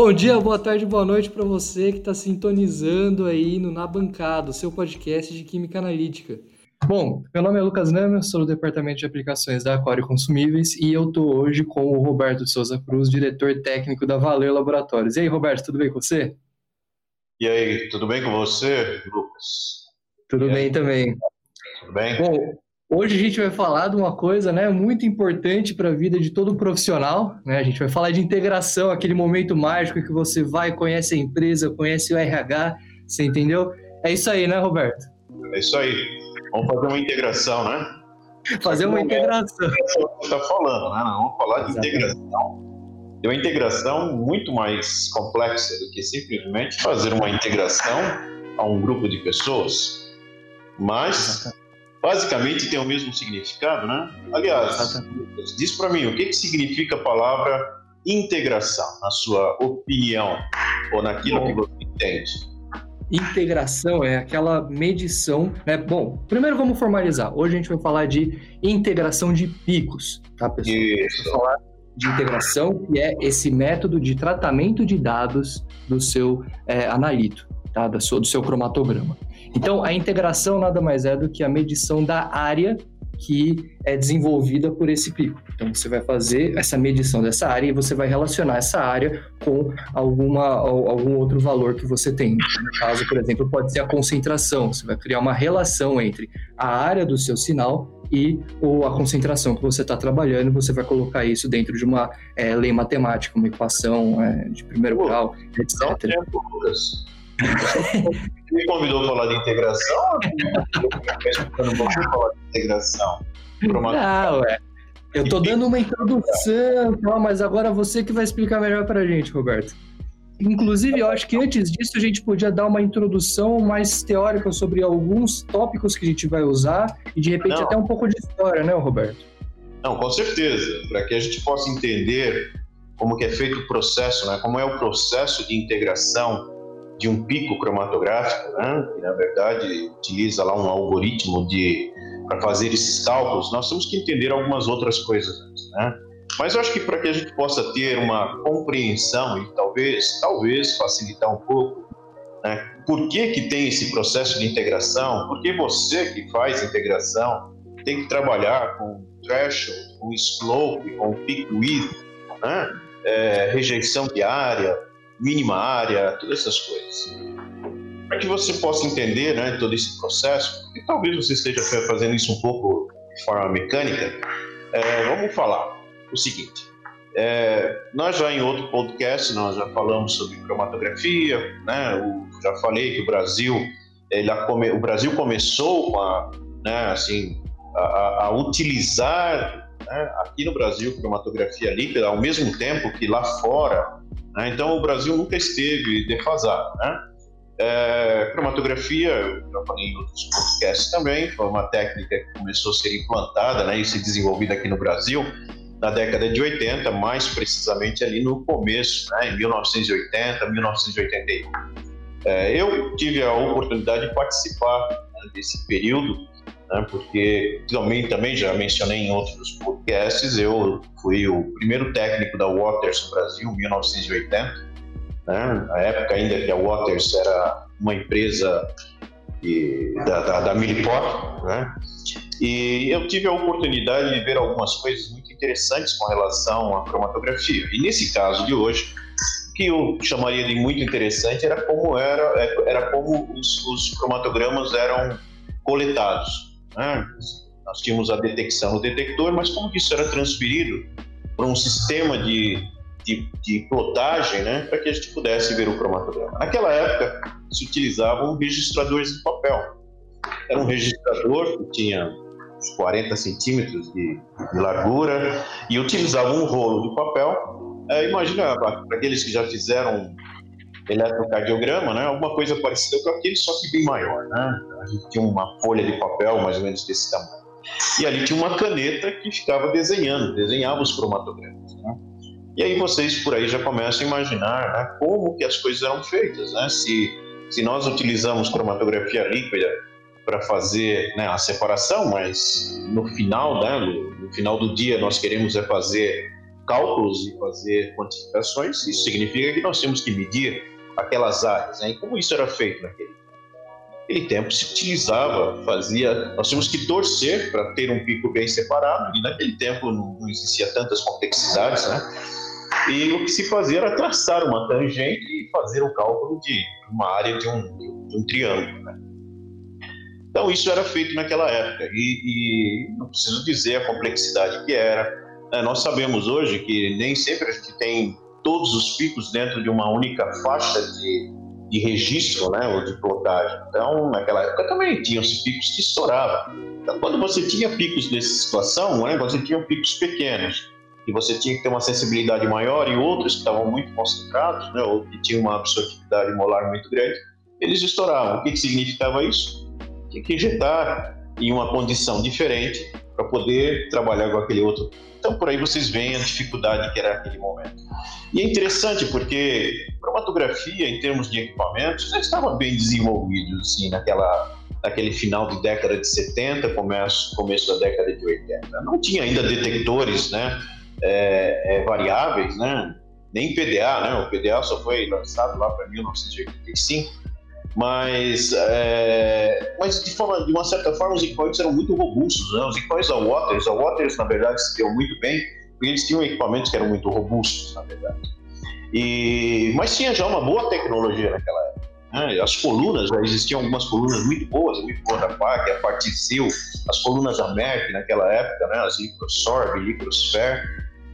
Bom dia, boa tarde, boa noite para você que está sintonizando aí no Na Bancada, o seu podcast de Química Analítica. Bom, meu nome é Lucas Name, sou do Departamento de Aplicações da Aquário Consumíveis e eu estou hoje com o Roberto Souza Cruz, diretor técnico da Valeu Laboratórios. E aí, Roberto, tudo bem com você? E aí, tudo bem com você, Lucas? Tudo bem também. Tudo bem? Bom, hoje a gente vai falar de uma coisa né, muito importante para a vida de todo profissional. Né? A gente vai falar de integração, aquele momento mágico que você vai, conhece a empresa, conhece o RH, você entendeu? É isso aí, né, Roberto? É isso aí. Vamos fazer uma integração, né? Fazer uma integração. Você está falando, né? Vamos falar de Exatamente. integração. De uma integração muito mais complexa do que simplesmente fazer uma integração a um grupo de pessoas. Mas, basicamente, tem o mesmo significado, né? Aliás, diz para mim, o que, que significa a palavra integração, na sua opinião, ou naquilo Bom. que você entende? Integração é aquela medição, né? Bom, primeiro vamos formalizar. Hoje a gente vai falar de integração de picos, tá, pessoal? Isso. Vamos falar de integração, que é esse método de tratamento de dados do seu é, analito, tá? Do seu, do seu cromatograma. Então, a integração nada mais é do que a medição da área que é desenvolvida por esse pico. Então você vai fazer essa medição dessa área e você vai relacionar essa área com alguma, algum outro valor que você tem. No caso, por exemplo, pode ser a concentração. Você vai criar uma relação entre a área do seu sinal e ou a concentração que você está trabalhando. Você vai colocar isso dentro de uma é, lei matemática, uma equação é, de primeiro grau, etc. Tempo, Lucas. me convidou a falar de integração? Eu não falar de integração. Não, é. Eu tô dando uma introdução, mas agora você que vai explicar melhor pra gente, Roberto. Inclusive, eu acho que antes disso a gente podia dar uma introdução mais teórica sobre alguns tópicos que a gente vai usar e de repente Não. até um pouco de história, né, Roberto? Não, com certeza, para que a gente possa entender como que é feito o processo, né? Como é o processo de integração de um pico cromatográfico, né? Que na verdade utiliza lá um algoritmo de para fazer esses cálculos, nós temos que entender algumas outras coisas né? Mas eu acho que para que a gente possa ter uma compreensão e talvez, talvez facilitar um pouco, né? Por que que tem esse processo de integração? Porque você que faz integração tem que trabalhar com threshold, com slope, com peak width, né? É, rejeição de área, mínima área, todas essas coisas para que você possa entender né, todo esse processo, e talvez você esteja fazendo isso um pouco de forma mecânica, é, vamos falar o seguinte. É, nós já em outro podcast nós já falamos sobre cromatografia, né? Já falei que o Brasil ele, o Brasil começou com a, né, assim, a, a utilizar né, aqui no Brasil cromatografia líquida ao mesmo tempo que lá fora. Né? Então o Brasil nunca esteve defasado, né? É, cromatografia, eu já falei em outros podcasts também, foi uma técnica que começou a ser implantada né, e ser desenvolvida aqui no Brasil na década de 80, mais precisamente ali no começo, né, em 1980, 1981. É, eu tive a oportunidade de participar né, desse período, né, porque também, também já mencionei em outros podcasts, eu fui o primeiro técnico da Waters Brasil, em 1980, né? Na época ainda que a Waters era uma empresa da, da, da né? E eu tive a oportunidade de ver algumas coisas muito interessantes com relação à cromatografia. E nesse caso de hoje, o que eu chamaria de muito interessante era como era, era como os, os cromatogramas eram coletados. Né? Nós tínhamos a detecção no detector, mas como isso era transferido para um sistema de de, de plotagem, né, para que a gente pudesse ver o cromatograma. Naquela época, se utilizavam registradores de papel. Era um registrador que tinha uns 40 centímetros de, de largura e utilizava um rolo de papel. É, imagina, para aqueles que já fizeram eletrocardiograma, né, alguma coisa parecida com aquele, só que bem maior. Né? A gente tinha uma folha de papel mais ou menos desse tamanho. E ali tinha uma caneta que ficava desenhando, desenhava os cromatogramas. Né? E aí vocês por aí já começam a imaginar né, como que as coisas eram feitas, né? Se, se nós utilizamos cromatografia líquida para fazer né, a separação, mas no final, né, no, no, final do dia nós queremos é fazer cálculos e fazer quantificações, isso significa que nós temos que medir aquelas áreas. Né? E como isso era feito naquele Naquele tempo se utilizava, fazia. Nós tínhamos que torcer para ter um pico bem separado, e naquele tempo não, não existia tantas complexidades, né? E o que se fazia era traçar uma tangente e fazer o cálculo de uma área de um, de um triângulo. Né? Então, isso era feito naquela época, e, e não preciso dizer a complexidade que era. Né? Nós sabemos hoje que nem sempre a gente tem todos os picos dentro de uma única faixa de, de registro, né, ou de plotagem. Então, naquela época também tinham os picos que estouravam. Então, quando você tinha picos nessa situação, né, você tinha picos pequenos, e você tinha que ter uma sensibilidade maior, e outros que estavam muito concentrados, né, ou que tinham uma absortividade molar muito grande, eles estouravam. O que, que significava isso? Tinha que injetar em uma condição diferente para poder trabalhar com aquele outro. Então, por aí vocês veem a dificuldade que era aquele momento. E é interessante porque cromatografia, em termos de equipamentos, já estava bem desenvolvido assim, naquela, naquele final de década de 70, começo, começo da década de 80. Não tinha ainda detectores né, é, é, variáveis, né, nem PDA, né, o PDA só foi lançado lá para 1985, mas, é, mas de, forma, de uma certa forma os equipamentos eram muito robustos. Né? Os equipamentos da Waters, a Waters na verdade se deu muito bem, porque eles tinham equipamentos que eram muito robustos, na verdade. E, mas tinha já uma boa tecnologia naquela época. Né? As colunas, já existiam algumas colunas muito boas, muito boas da PAC, a Particil, as colunas da Merck naquela época, né? as Microsorb, Microsphere.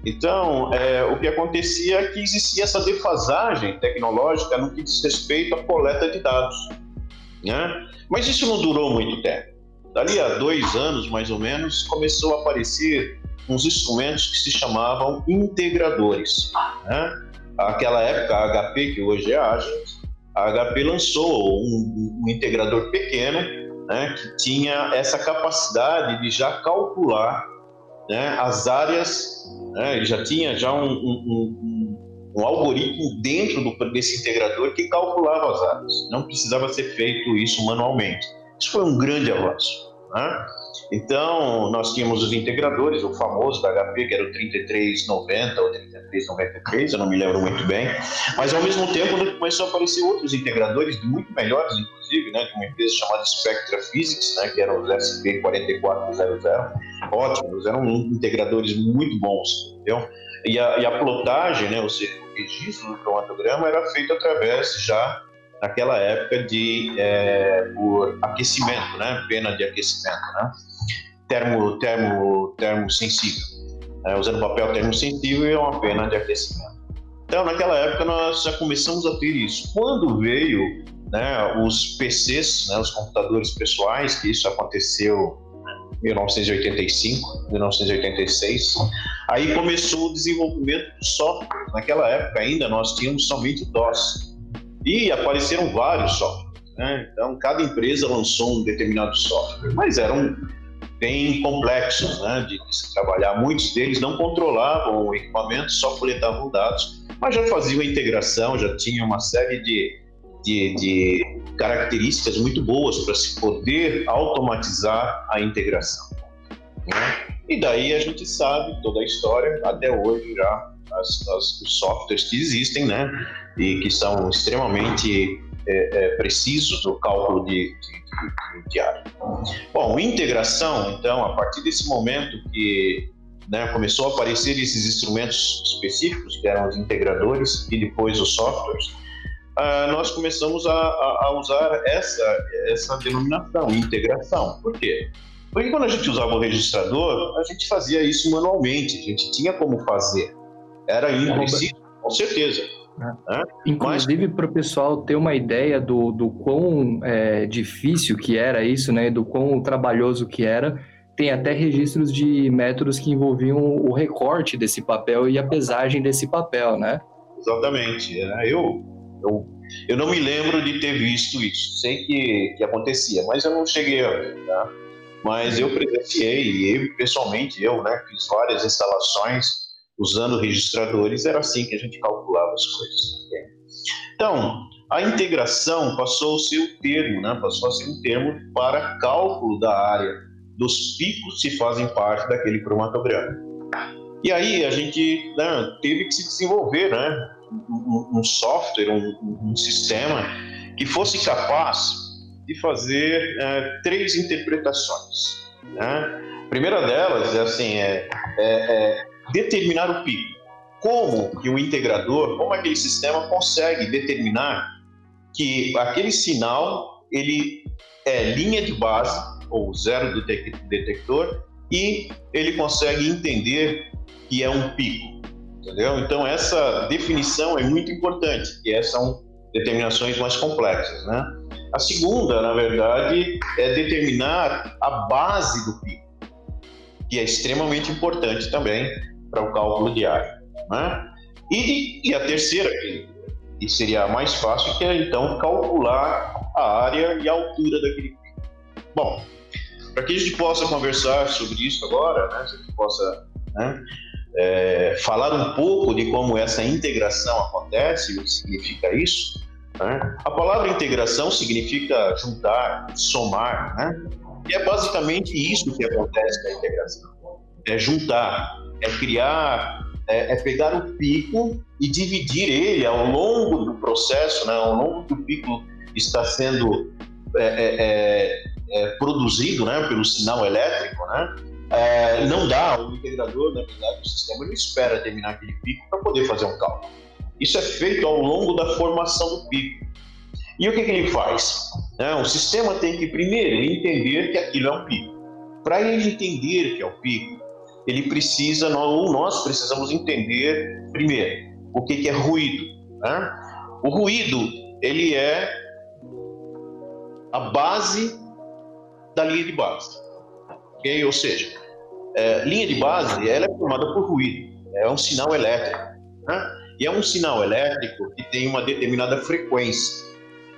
Então, é, o que acontecia é que existia essa defasagem tecnológica no que diz respeito à coleta de dados. Né? Mas isso não durou muito tempo. Dali a dois anos, mais ou menos, começou a aparecer uns instrumentos que se chamavam integradores. Né? Aquela época, a HP, que hoje é a Agent, a HP lançou um, um integrador pequeno né, que tinha essa capacidade de já calcular né, as áreas, né, ele já tinha já um, um, um algoritmo dentro do, desse integrador que calculava as áreas. Não precisava ser feito isso manualmente. Isso foi um grande avanço. Né? Então, nós tínhamos os integradores, o famoso da HP, que era o 3390 ou 3393, eu não me lembro muito bem, mas ao mesmo tempo começou a aparecer outros integradores, muito melhores, inclusive, né, de uma empresa chamada Spectra Physics, né, que eram os SP4400, ótimos, eram integradores muito bons, entendeu? E a, e a plotagem, né, ou seja, o registro do cromatograma era feito através já naquela época de é, por aquecimento, né? Pena de aquecimento, né? Termo, termo, termo sensível. Né? Usando papel termosensível e uma pena de aquecimento. Então, naquela época, nós já começamos a ter isso. Quando veio né, os PCs, né, os computadores pessoais, que isso aconteceu em 1985, 1986, aí começou o desenvolvimento do software. Naquela época ainda nós tínhamos somente DOS, e apareceram vários softwares. Né? Então, cada empresa lançou um determinado software, mas eram bem complexos né, de, se trabalhar. Muitos deles não controlavam o equipamento, só coletavam dados, mas já faziam a integração, já tinha uma série de, de, de características muito boas para se poder automatizar a integração. Né? E daí a gente sabe toda a história, até hoje já as, as, os softwares que existem, né? E que são extremamente é, é, precisos no cálculo de, de, área. Bom, integração, então, a partir desse momento que né, começou a aparecer esses instrumentos específicos, que eram os integradores e depois os softwares, uh, nós começamos a, a, a, usar essa, essa denominação, integração. Por quê? Porque quando a gente usava o registrador, a gente fazia isso manualmente, a gente tinha como fazer. Era impreciso, com certeza. Né? Inclusive, para o pessoal ter uma ideia do, do quão é, difícil que era isso, né? Do quão trabalhoso que era, tem até registros de métodos que envolviam o recorte desse papel e a pesagem desse papel, né? Exatamente. É, eu, eu, eu não me lembro de ter visto isso. Sei que, que acontecia, mas eu não cheguei a ver, tá? Mas eu presenciei, eu pessoalmente, eu né, fiz várias instalações usando registradores, era assim que a gente calculava as coisas. Então, a integração passou a ser o termo, né? passou a ser um termo para cálculo da área dos picos que fazem parte daquele cromatograma. E aí a gente né, teve que se desenvolver né, um, um software, um, um, sistema que fosse capaz de fazer é, três interpretações. Né? A primeira delas é assim, é, é, é determinar o pico. Como que o integrador, como aquele sistema consegue determinar que aquele sinal ele é linha de base ou zero do detector e ele consegue entender que é um pico, entendeu? Então essa definição é muito importante, e essas são determinações mais complexas, né? A segunda, na verdade, é determinar a base do pico, que é extremamente importante também para o cálculo diário, né? E, e a terceira, que seria a mais fácil, que é então calcular a área e a altura daquele pico. Bom, para que a gente possa conversar sobre isso agora, né, se a gente possa né, é, falar um pouco de como essa integração acontece, o que significa isso. Né? A palavra integração significa juntar, somar, né? E é basicamente isso que acontece na integração: é juntar, é criar, é, é pegar o pico e dividir ele ao longo do processo, né? Ao longo que o pico está sendo é, é, é, é produzido, né? Pelo sinal elétrico, né? não dá, o integrador, na verdade, o sistema não espera terminar aquele pico para poder fazer um cálculo. Isso é feito ao longo da formação do pico. E o que, que ele faz? É, o sistema tem que primeiro entender que aquilo é um pico. Para ele entender que é um pico, ele precisa, ou nós precisamos entender primeiro o que, que é ruído. Né? O ruído ele é a base da linha de base. Okay? Ou seja, é, linha de base ela é formada por ruído, é um sinal elétrico. Né? E é um sinal elétrico que tem uma determinada frequência.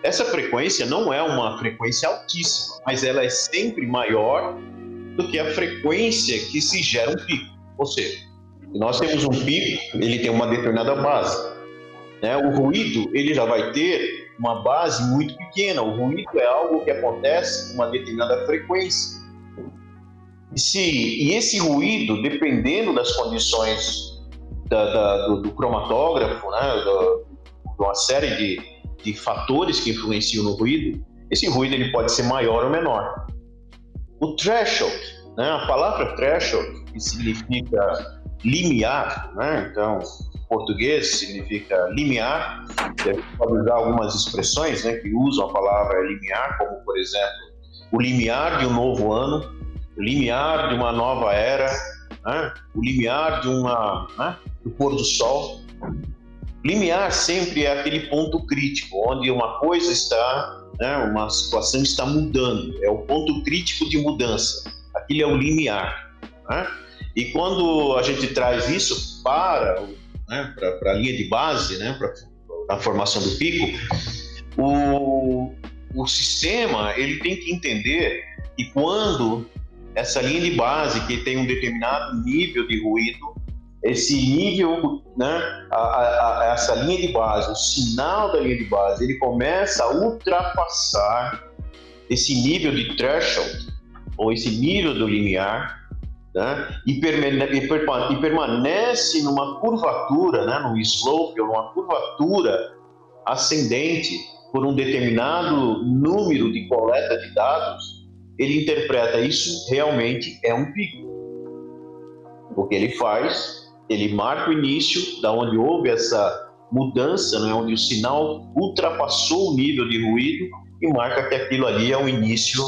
Essa frequência não é uma frequência altíssima, mas ela é sempre maior do que a frequência que se gera um pico. Ou seja, nós temos um pico, ele tem uma determinada base. Né? O ruído ele já vai ter uma base muito pequena. O ruído é algo que acontece com uma determinada frequência. E, se, e esse ruído, dependendo das condições da, da, do, do, cromatógrafo, né, de uma série de, de fatores que influenciam no ruído, esse ruído ele pode ser maior ou menor. O threshold, né, a palavra threshold, que significa limiar, né, então, em português significa limiar, pode usar algumas expressões né, que usam a palavra limiar, como, por exemplo, o limiar de um novo ano, o limiar de uma nova era, né? o limiar de uma, né? do pôr do sol. Limiar sempre é aquele ponto crítico, onde uma coisa está, né? uma situação está mudando, é o ponto crítico de mudança. Aquilo é o limiar. Né? E quando a gente traz isso para, né? para a linha de base, né? para a formação do pico, o, o sistema ele tem que entender que quando essa linha de base que tem um determinado nível de ruído, esse nível, né, a, a, a, essa linha de base, o sinal da linha de base, ele começa a ultrapassar esse nível de threshold, ou esse nível do limiar, né, e, permane e, permanece numa curvatura, né, num slope, ou numa curvatura ascendente por um determinado número de coleta de dados, ele interpreta isso realmente é um pico. O que ele faz, ele marca o início da onde houve essa mudança, né, onde o sinal ultrapassou o nível de ruído e marca que aquilo ali é o início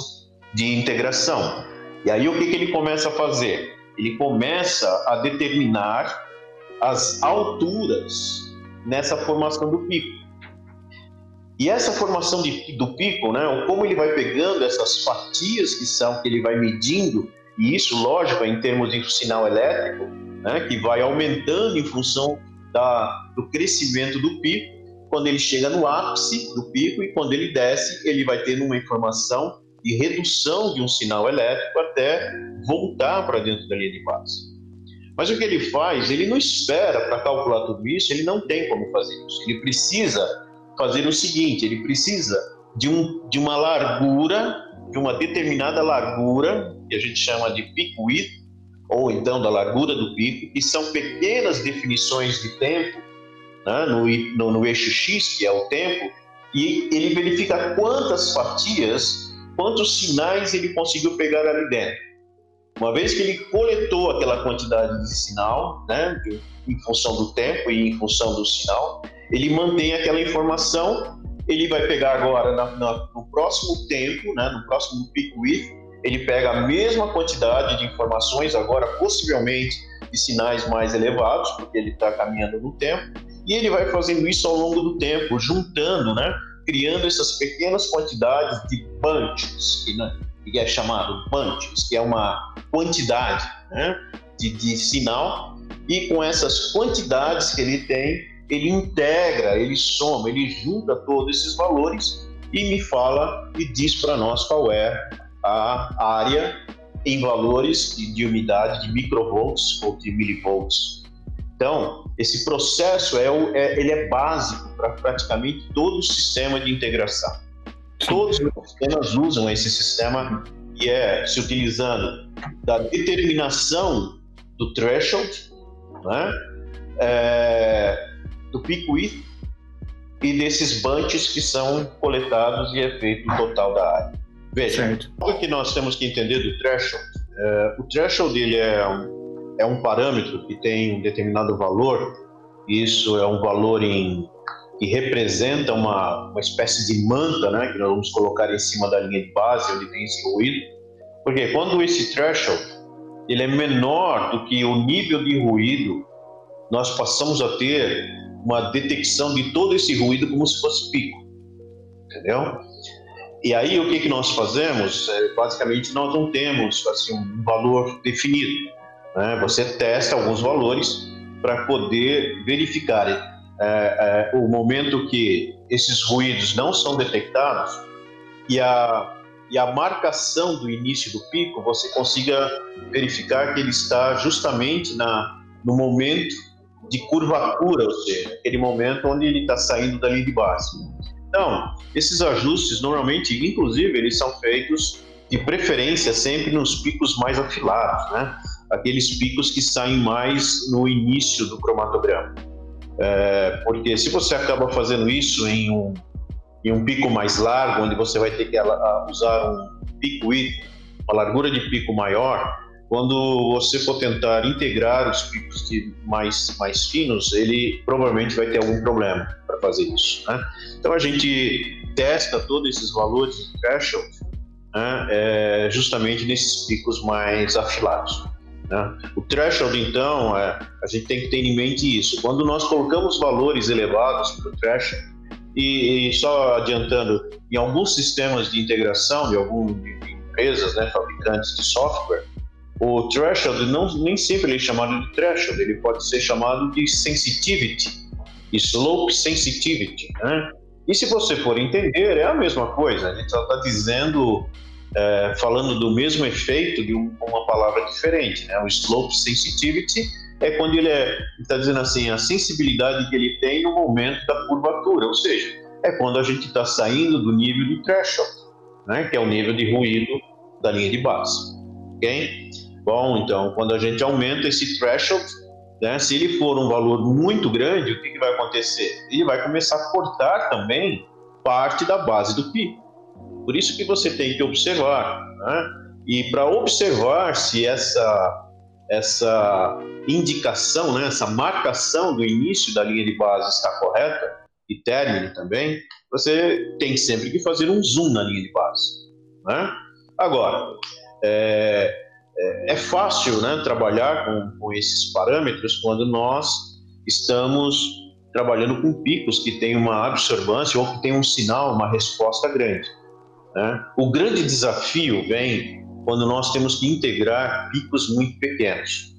de integração. E aí o que, que ele começa a fazer? Ele começa a determinar as alturas nessa formação do pico. E essa formação de, do pico, né, como ele vai pegando essas fatias que são, que ele vai medindo, e isso, lógico, em termos de sinal elétrico, né, que vai aumentando em função da, do crescimento do pico, quando ele chega no ápice do pico e quando ele desce, ele vai tendo uma informação de redução de um sinal elétrico até voltar para dentro da linha de base. Mas o que ele faz, ele não espera para calcular tudo isso, ele não tem como fazer isso. Ele precisa fazer o seguinte: ele precisa de, um, de uma largura, de uma determinada largura, que a gente chama de width, ou então da largura do pico, que são pequenas definições de tempo né, no, no, no eixo X, que é o tempo, e ele verifica quantas fatias, quantos sinais ele conseguiu pegar ali dentro. Uma vez que ele coletou aquela quantidade de sinal, né, em função do tempo e em função do sinal, ele mantém aquela informação. Ele vai pegar agora na, na, no próximo tempo, né, no próximo pico width, ele pega a mesma quantidade de informações, agora possivelmente de sinais mais elevados, porque ele está caminhando no tempo, e ele vai fazendo isso ao longo do tempo, juntando, né, criando essas pequenas quantidades de bunches, que, né, que é chamado bunches, que é uma quantidade né, de, de sinal, e com essas quantidades que ele tem, ele integra, ele soma, ele junta todos esses valores e me fala e diz para nós qual é a área em valores de, de unidade de microvolts ou de milivolts. Então, esse processo é, o, é ele é básico para praticamente todo o sistema de integração. Todos os sistemas usam esse sistema e é se utilizando da determinação do threshold, né? É, do pico width e desses bunches que são coletados e é feito o total da área. Veja, certo. o que nós temos que entender do threshold? É, o threshold ele é, um, é um parâmetro que tem um determinado valor, isso é um valor em, que representa uma, uma espécie de manta, né, que nós vamos colocar em cima da linha de base, onde tem esse ruído, porque quando esse threshold ele é menor do que o nível de ruído, nós passamos a ter uma detecção de todo esse ruído como se fosse pico, entendeu? E aí o que, que nós fazemos? É, basicamente nós não temos assim, um valor definido. Né? Você testa alguns valores para poder verificar é, é, o momento que esses ruídos não são detectados e a, e a marcação do início do pico você consiga verificar que ele está justamente na, no momento de curvatura, ou seja, aquele momento onde ele está saindo da linha de base. Então, esses ajustes normalmente, inclusive, eles são feitos de preferência sempre nos picos mais afilados, né? Aqueles picos que saem mais no início do cromatograma. É, porque se você acaba fazendo isso em um, em um pico mais largo, onde você vai ter que usar um pico uma largura de pico maior, quando você for tentar integrar os picos mais, mais finos, ele provavelmente vai ter algum problema para fazer isso. Né? Então a gente testa todos esses valores de threshold né, é, justamente nesses picos mais afilados. Né? O threshold, então, é, a gente tem que ter em mente isso. Quando nós colocamos valores elevados para o threshold, e, e, só adiantando, em alguns sistemas de integração de algumas empresas, né, fabricantes de software, o threshold não, nem sempre ele é chamado de threshold, ele pode ser chamado de sensitivity, slope sensitivity. Né? E se você for entender, é a mesma coisa, a gente só está dizendo, é, falando do mesmo efeito de um, uma palavra diferente. Né? O slope sensitivity é quando ele está dizendo assim, a sensibilidade que ele tem no momento da curvatura, ou seja, é quando a gente está saindo do nível de threshold, né? que é o nível de ruído da linha de base. ok? Bom, então, quando a gente aumenta esse threshold, né, se ele for um valor muito grande, o que, que vai acontecer? Ele vai começar a cortar também parte da base do pico. Por isso que você tem que observar. Né? E para observar se essa essa indicação, né, essa marcação do início da linha de base está correta e término também, você tem sempre que fazer um zoom na linha de base. Né? Agora, é, é, fácil né, trabalhar com, com esses parâmetros quando nós estamos trabalhando com picos que têm uma absorvância ou que têm um sinal, uma resposta grande. Né? O grande desafio vem quando nós temos que integrar picos muito pequenos.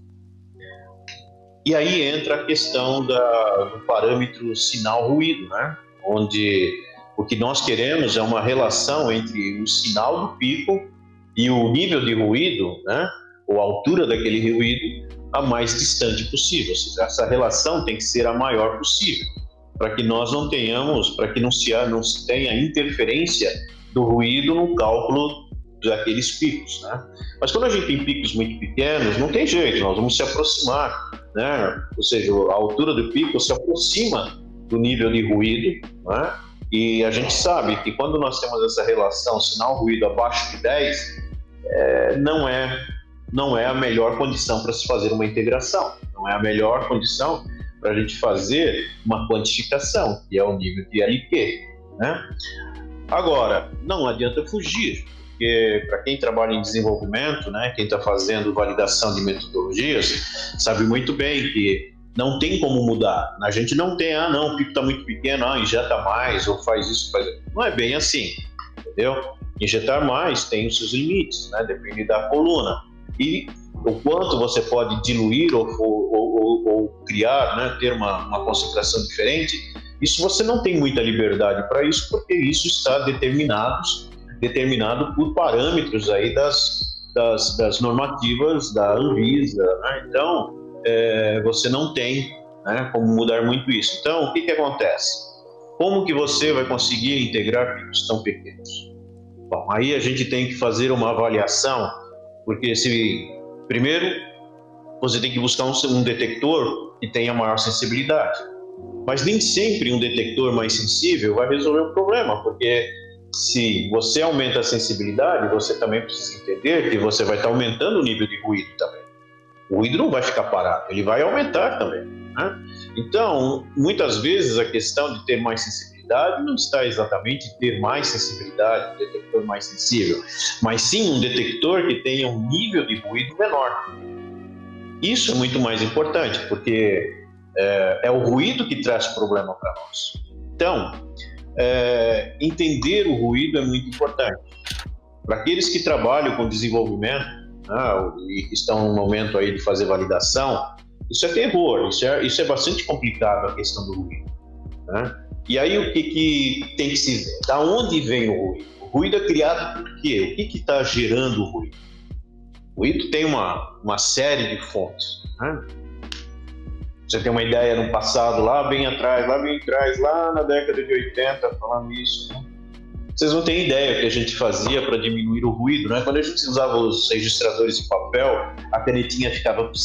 E aí entra a questão da, do parâmetro sinal-ruído, né? onde o que nós queremos é uma relação entre o sinal do pico e o nível de ruído, né, ou a altura daquele ruído, a mais distante possível. Ou seja, essa relação tem que ser a maior possível, para que nós não tenhamos, para que não se, não se tenha interferência do ruído no cálculo daqueles picos, né? Mas quando a gente tem picos muito pequenos, não tem jeito, nós vamos se aproximar, né? Ou seja, a altura do pico se aproxima do nível de ruído, né? E a gente sabe que quando nós temos essa relação sinal-ruído abaixo de 10, é, não é não é a melhor condição para se fazer uma integração, não é a melhor condição para a gente fazer uma quantificação, que é o nível de LQ. Né? Agora, não adianta fugir, porque para quem trabalha em desenvolvimento, né, quem está fazendo validação de metodologias, sabe muito bem que não tem como mudar. A gente não tem, ah, não, o pico está muito pequeno, ah, injeta mais, ou faz isso, faz Não é bem assim, entendeu? Injetar mais tem os seus limites, né? Depende da coluna. E o quanto você pode diluir ou, ou, ou, ou criar, né? ter uma, uma concentração diferente, isso você não tem muita liberdade para isso, porque isso está determinado, determinado por parâmetros aí das, das, das normativas da Anvisa. Né? Então, é, você não tem né, como mudar muito isso. Então, o que, que acontece? Como que você vai conseguir integrar picos tão pequenos? Bom, aí a gente tem que fazer uma avaliação, porque se primeiro você tem que buscar um, um detector que tenha maior sensibilidade. Mas nem sempre um detector mais sensível vai resolver o problema, porque se você aumenta a sensibilidade, você também precisa entender que você vai estar aumentando o nível de ruído também. O ruído não vai ficar parado, ele vai aumentar também. Né? Então, muitas vezes a questão de ter mais sensibilidade não está exatamente ter mais sensibilidade, um detector mais sensível, mas sim um detector que tenha um nível de ruído menor. Isso é muito mais importante, porque é, é o ruído que traz problema para nós. Então, é, entender o ruído é muito importante. Para aqueles que trabalham com desenvolvimento né, e estão no momento aí de fazer validação, isso é terror, isso é, isso é bastante complicado a questão do ruído. Né? E aí o que, que tem que se ver? Da onde vem o ruído? O ruído é criado por quê? O que está gerando o ruído? O ruído tem uma, uma série de fontes. Né? você tem uma ideia no passado, lá bem atrás, lá bem atrás, lá na década de 80, falando isso, né? Vocês não têm ideia o que a gente fazia para diminuir o ruído, né? Quando a gente usava os registradores de papel, a canetinha ficava.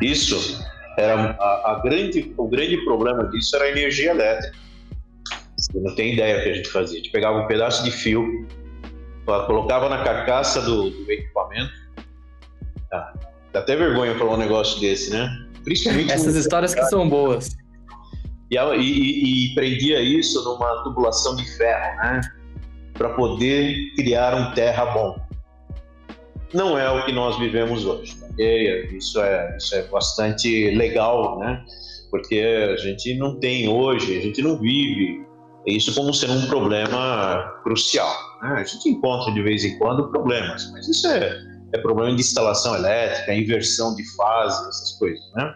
Isso era a, a grande, o grande problema disso era a energia elétrica. Você não tem ideia o que a gente fazia. A gente pegava um pedaço de fio, colocava na carcaça do, do equipamento. Tá Dá até vergonha falar um negócio desse, né? Principalmente Essas histórias que são boas. E, e, e, prendia isso numa tubulação de ferro, né? Para poder criar um terra bom. Não é o que nós vivemos hoje. Okay? Isso, é, isso é bastante legal, né? Porque a gente não tem hoje, a gente não vive isso como sendo um problema crucial. Né? A gente encontra de vez em quando problemas, mas isso é é problema de instalação elétrica, inversão de fase, essas coisas, né?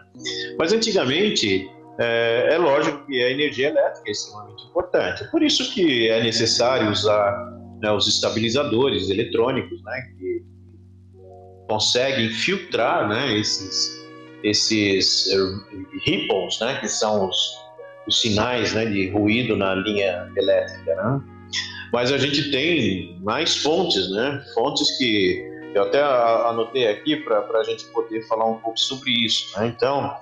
Mas antigamente é, é, lógico que a energia elétrica é extremamente importante. Por isso que é necessário usar né, os estabilizadores eletrônicos, né, que conseguem filtrar, né, esses esses ripples, né, que são os, os sinais, né, de ruído na linha elétrica, né? Mas a gente tem mais fontes, né, fontes que eu até anotei aqui para a gente poder falar um pouco sobre isso. Né? Então,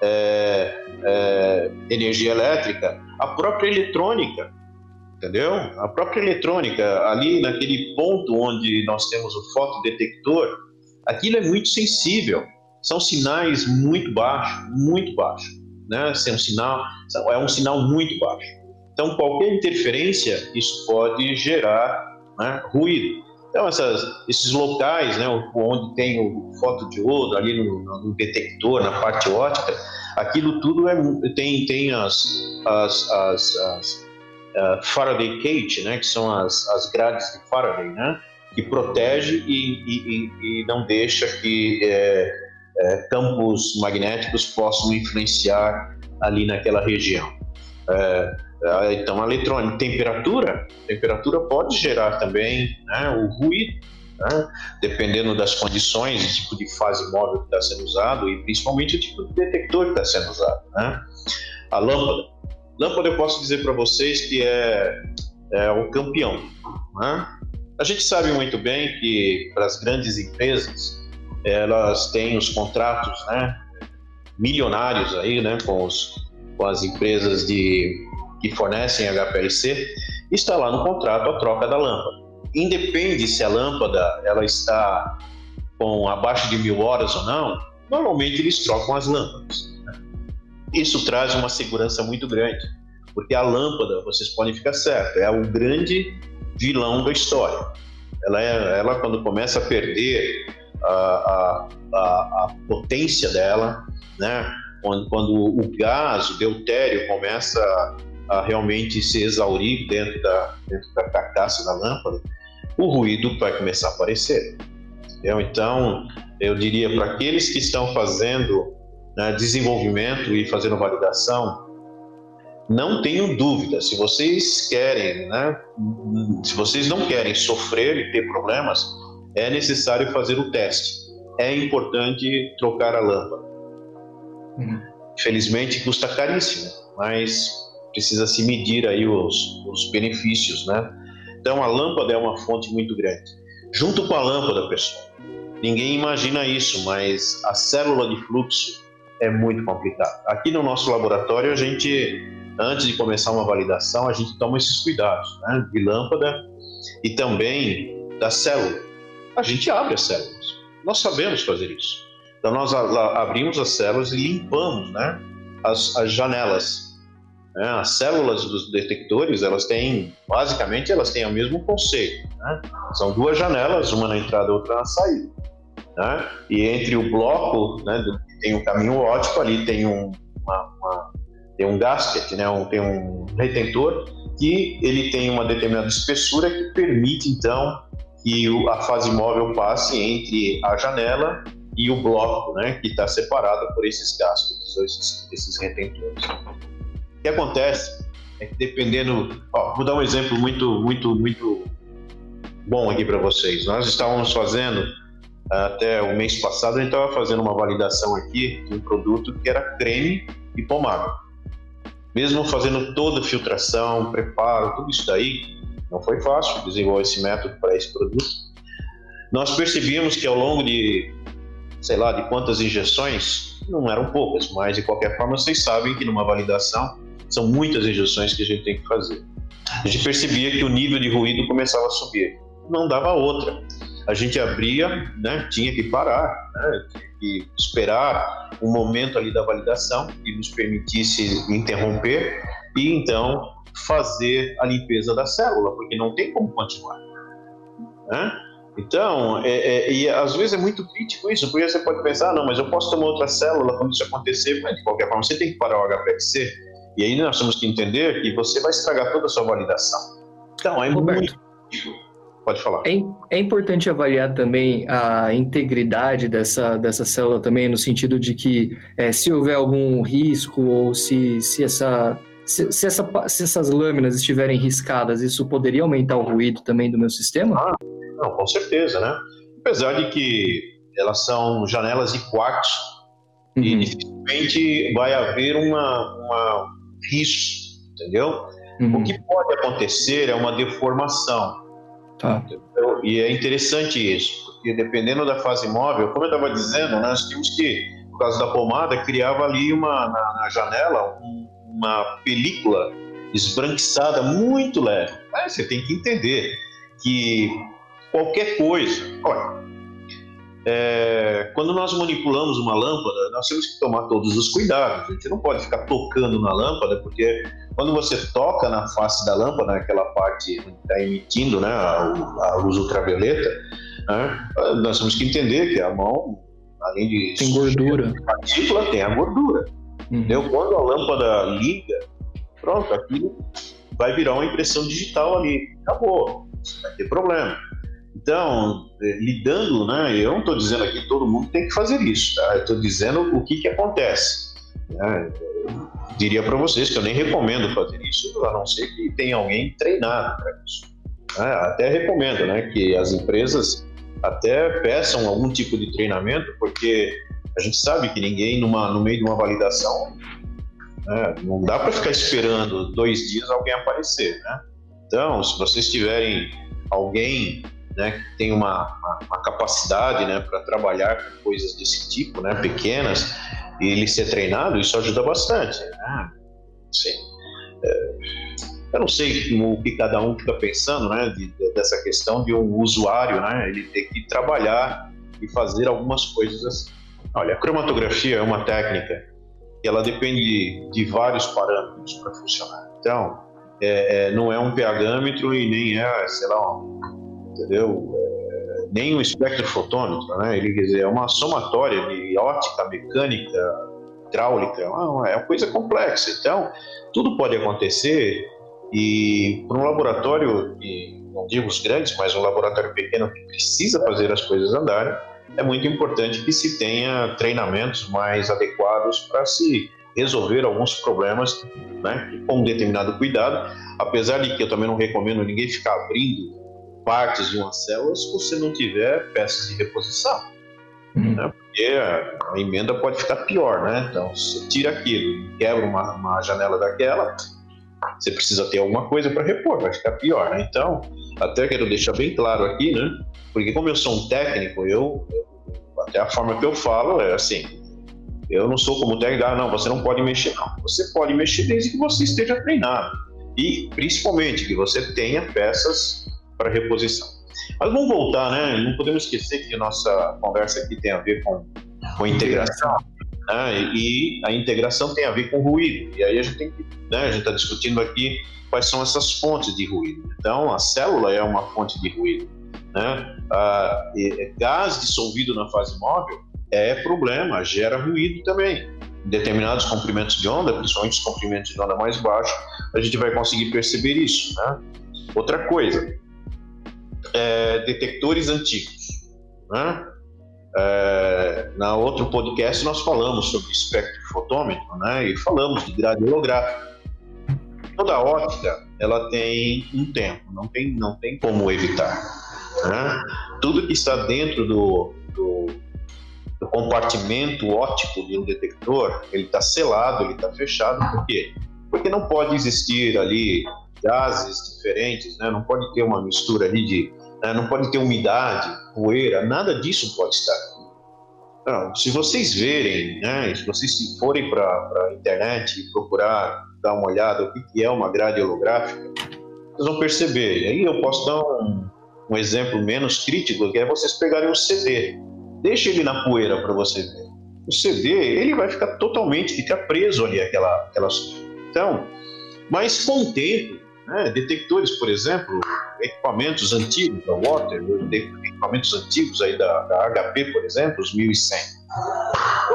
é, é, energia elétrica, a própria eletrônica, entendeu? A própria eletrônica, ali naquele ponto onde nós temos o fotodetector, aquilo é muito sensível. São sinais muito baixos, muito baixos. Né? É um sinal, é um sinal muito baixo. Então, qualquer interferência, isso pode gerar né, ruído. Então, essas, esses locais, né, onde tem o fotodiodo ali no, no, detector, na parte ótica, aquilo tudo é, tem, tem as, as, as, as uh, Faraday cage, né, que são as, as grades de Faraday, né, que protege e, e, e não deixa que é, é, campos magnéticos possam influenciar ali naquela região. É, ah, então, a eletrônica, temperatura, temperatura pode gerar também né, o ruído, né, dependendo das condições, o tipo de fase móvel que está sendo usado e principalmente o tipo de detector que está sendo usado. Né. A lâmpada. Lâmpada eu posso dizer para vocês que é, é o campeão. Né? A gente sabe muito bem que para as grandes empresas elas têm os contratos, né, milionários aí, né, com, os, com as empresas de que fornecem HPLC. Está lá no contrato a troca da lâmpada. Independe se a lâmpada ela está com abaixo de mil horas ou não, normalmente eles trocam as lâmpadas. Né? Isso traz uma segurança muito grande, porque a lâmpada, vocês podem ficar certo, é o grande vilão da história. Ela, é, ela quando começa a perder a, a, a, a potência dela, né? quando, quando o gás, o deutério, começa a realmente se exaurir dentro da, dentro da carcaça da lâmpada, o ruído vai começar a aparecer. Entendeu? Então, eu diria para aqueles que estão fazendo né, desenvolvimento e fazendo validação, não tenham dúvida, se vocês querem, né, se vocês não querem sofrer e ter problemas, é necessário fazer o teste. É importante trocar a lâmpada. Uhum. Infelizmente custa caríssimo, mas precisa se medir aí os, os benefícios, né? Então a lâmpada é uma fonte muito grande. Junto com a lâmpada, pessoal, ninguém imagina isso, mas a célula de fluxo é muito complicada. Aqui no nosso laboratório, a gente, antes de começar uma validação, a gente toma esses cuidados, né? De lâmpada e também da célula. A gente abre as células. Nós sabemos fazer isso. Então nós abrimos as células e limpamos, né? As, as janelas né? As células dos detectores, elas têm, basicamente, elas têm o mesmo conceito. Né? São duas janelas, uma na entrada outra na saída. Né? E entre o bloco, né, tem um caminho ótico, ali tem um, tem um gasket, né, um, tem um retentor, que ele tem uma determinada espessura que permite, então, que a fase móvel passe entre a janela e o bloco, né, que está separado por esses gaskets, esses, esses retentores. O que acontece é que dependendo, ó, vou dar um exemplo muito, muito, muito bom aqui para vocês. Nós estávamos fazendo até o mês passado a gente estava fazendo uma validação aqui de um produto que era creme e pomada. Mesmo fazendo toda a filtração, preparo, tudo isso daí, não foi fácil desenvolver esse método para esse produto. Nós percebíamos que ao longo de, sei lá, de quantas injeções, não eram poucas, mas de qualquer forma vocês sabem que numa validação são muitas injeções que a gente tem que fazer. A gente percebia que o nível de ruído começava a subir. Não dava outra. A gente abria, né, tinha que parar, né, tinha que esperar um momento ali da validação que nos permitisse interromper e então fazer a limpeza da célula, porque não tem como continuar. Né? Então, é, é, e às vezes é muito crítico isso, porque você pode pensar, ah, não, mas eu posso tomar outra célula quando isso acontecer, mas de qualquer forma você tem que parar o HPLC, e aí nós temos que entender que você vai estragar toda a sua validação. Então, é Roberto, muito. Pode falar. É, é, importante avaliar também a integridade dessa, dessa célula também, no sentido de que é, se houver algum risco ou se, se, essa, se, se, essa, se essas lâminas estiverem riscadas, isso poderia aumentar o ruído também do meu sistema? Ah, não, com certeza, né? Apesar de que elas são janelas de quartzo uhum. e dificilmente vai haver uma, uma risco, entendeu? Uhum. O que pode acontecer é uma deformação. Tá. E é interessante isso, porque dependendo da fase móvel, como eu estava dizendo, nós tínhamos que, por causa da pomada, criava ali uma, na, na janela uma película esbranquiçada muito leve. Mas você tem que entender que qualquer coisa, olha, é, quando nós manipulamos uma lâmpada, nós temos que tomar todos os cuidados. A gente não pode ficar tocando na lâmpada, porque quando você toca na face da lâmpada, naquela parte que está emitindo né, a, a, luz ultravioleta, né, nós temos que entender que a mão, além de tem gordura, partícula, tem a gordura. Uhum. Entendeu? Quando a lâmpada liga, pronto, aquilo vai virar uma impressão digital ali. Acabou, não vai ter problema. Então, é, lidando, né, eu não estou dizendo aqui que todo mundo tem que fazer isso, tá? eu estou dizendo o que, que acontece. Né? diria para vocês que eu nem recomendo fazer isso, a não ser que tenha alguém treinado para isso. Né? Até recomendo né, que as empresas até peçam algum tipo de treinamento, porque a gente sabe que ninguém, numa, no meio de uma validação, né, não dá para ficar esperando dois dias alguém aparecer, né? Então, se vocês tiverem alguém né, que tem uma, uma, uma capacidade né, para trabalhar com coisas desse tipo, né, pequenas, e ele ser treinado, isso ajuda bastante. Né? Sim. É, eu não sei o que cada um fica pensando né, de, de, dessa questão de um usuário, né, ele ter que trabalhar e fazer algumas coisas assim. Olha, a cromatografia é uma técnica e ela depende de vários parâmetros para funcionar. Então, é, é, não é um pHmetro e nem é, sei lá, um, entendeu? É, nem um espectrofotômetro, né? Ele quer dizer, é uma somatória de ótica, mecânica, hidráulica, é uma, é uma coisa complexa. Então, tudo pode acontecer e para um laboratório, não digo os grandes, mas um laboratório pequeno que precisa fazer as coisas andarem, é muito importante que se tenha treinamentos mais adequados para se resolver alguns problemas né, com um determinado cuidado, apesar de que eu também não recomendo ninguém ficar abrindo partes de uma célula se você não tiver peças de reposição. Uhum. Né, porque a, emenda pode ficar pior, né? Então, você tira aquilo quebra uma, uma janela daquela, você precisa ter alguma coisa para repor, vai ficar pior, né? Então, até quero deixar bem claro aqui, né? Porque como eu sou um técnico, eu, até a forma que eu falo é assim, eu não sou como técnico, ah, não, você não pode mexer, não. Você pode mexer desde que você esteja treinado. E, principalmente, que você tenha peças para reposição. Mas vamos voltar, né? Não podemos esquecer que a nossa conversa aqui tem a ver com, com integração. Né? E a integração tem a ver com ruído. E aí a gente tem que, né? A gente está discutindo aqui quais são essas fontes de ruído. Então, a célula é uma fonte de ruído. Né? Ah, gás dissolvido na fase móvel é problema, gera ruído também. Em determinados comprimentos de onda, principalmente os comprimentos de onda mais baixos, a gente vai conseguir perceber isso. Né? Outra coisa, é, detectores antigos. Né? É, na outro podcast nós falamos sobre espectrofotômetro né? e falamos de grade. Toda ótica ela tem um tempo, não tem, não tem como evitar. Né? Tudo que está dentro do, do do compartimento óptico de um detector, ele está selado, ele está fechado, por quê? Porque não pode existir ali gases diferentes, né? não pode ter uma mistura ali de. Né? não pode ter umidade, poeira, nada disso pode estar aqui. Não, se vocês verem, né? se vocês forem para a internet e procurar dar uma olhada o que é uma grade holográfica, vocês vão perceber. Aí eu posso dar um, um exemplo menos crítico, que é vocês pegarem um CD. Deixa ele na poeira para você ver. O CD, ele vai ficar totalmente, fica preso ali aquela, aquelas. Então, mas com o tempo, né, detectores, por exemplo, equipamentos antigos da Water, equipamentos antigos aí da, da HP, por exemplo, os 1100.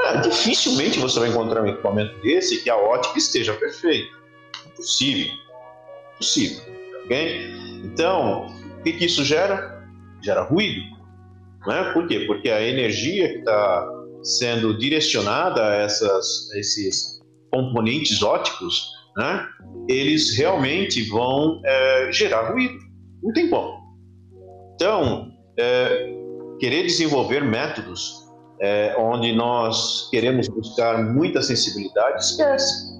É, dificilmente você vai encontrar um equipamento desse que a ótica esteja perfeita. Possível. Possível. Ok? Então, o que, que isso gera? Gera ruído. Né? Por quê? Porque a energia que está sendo direcionada a, essas, a esses componentes óticos, né? eles realmente vão é, gerar ruído. Não tem como. Então, é, querer desenvolver métodos é, onde nós queremos buscar muita sensibilidade, esquece.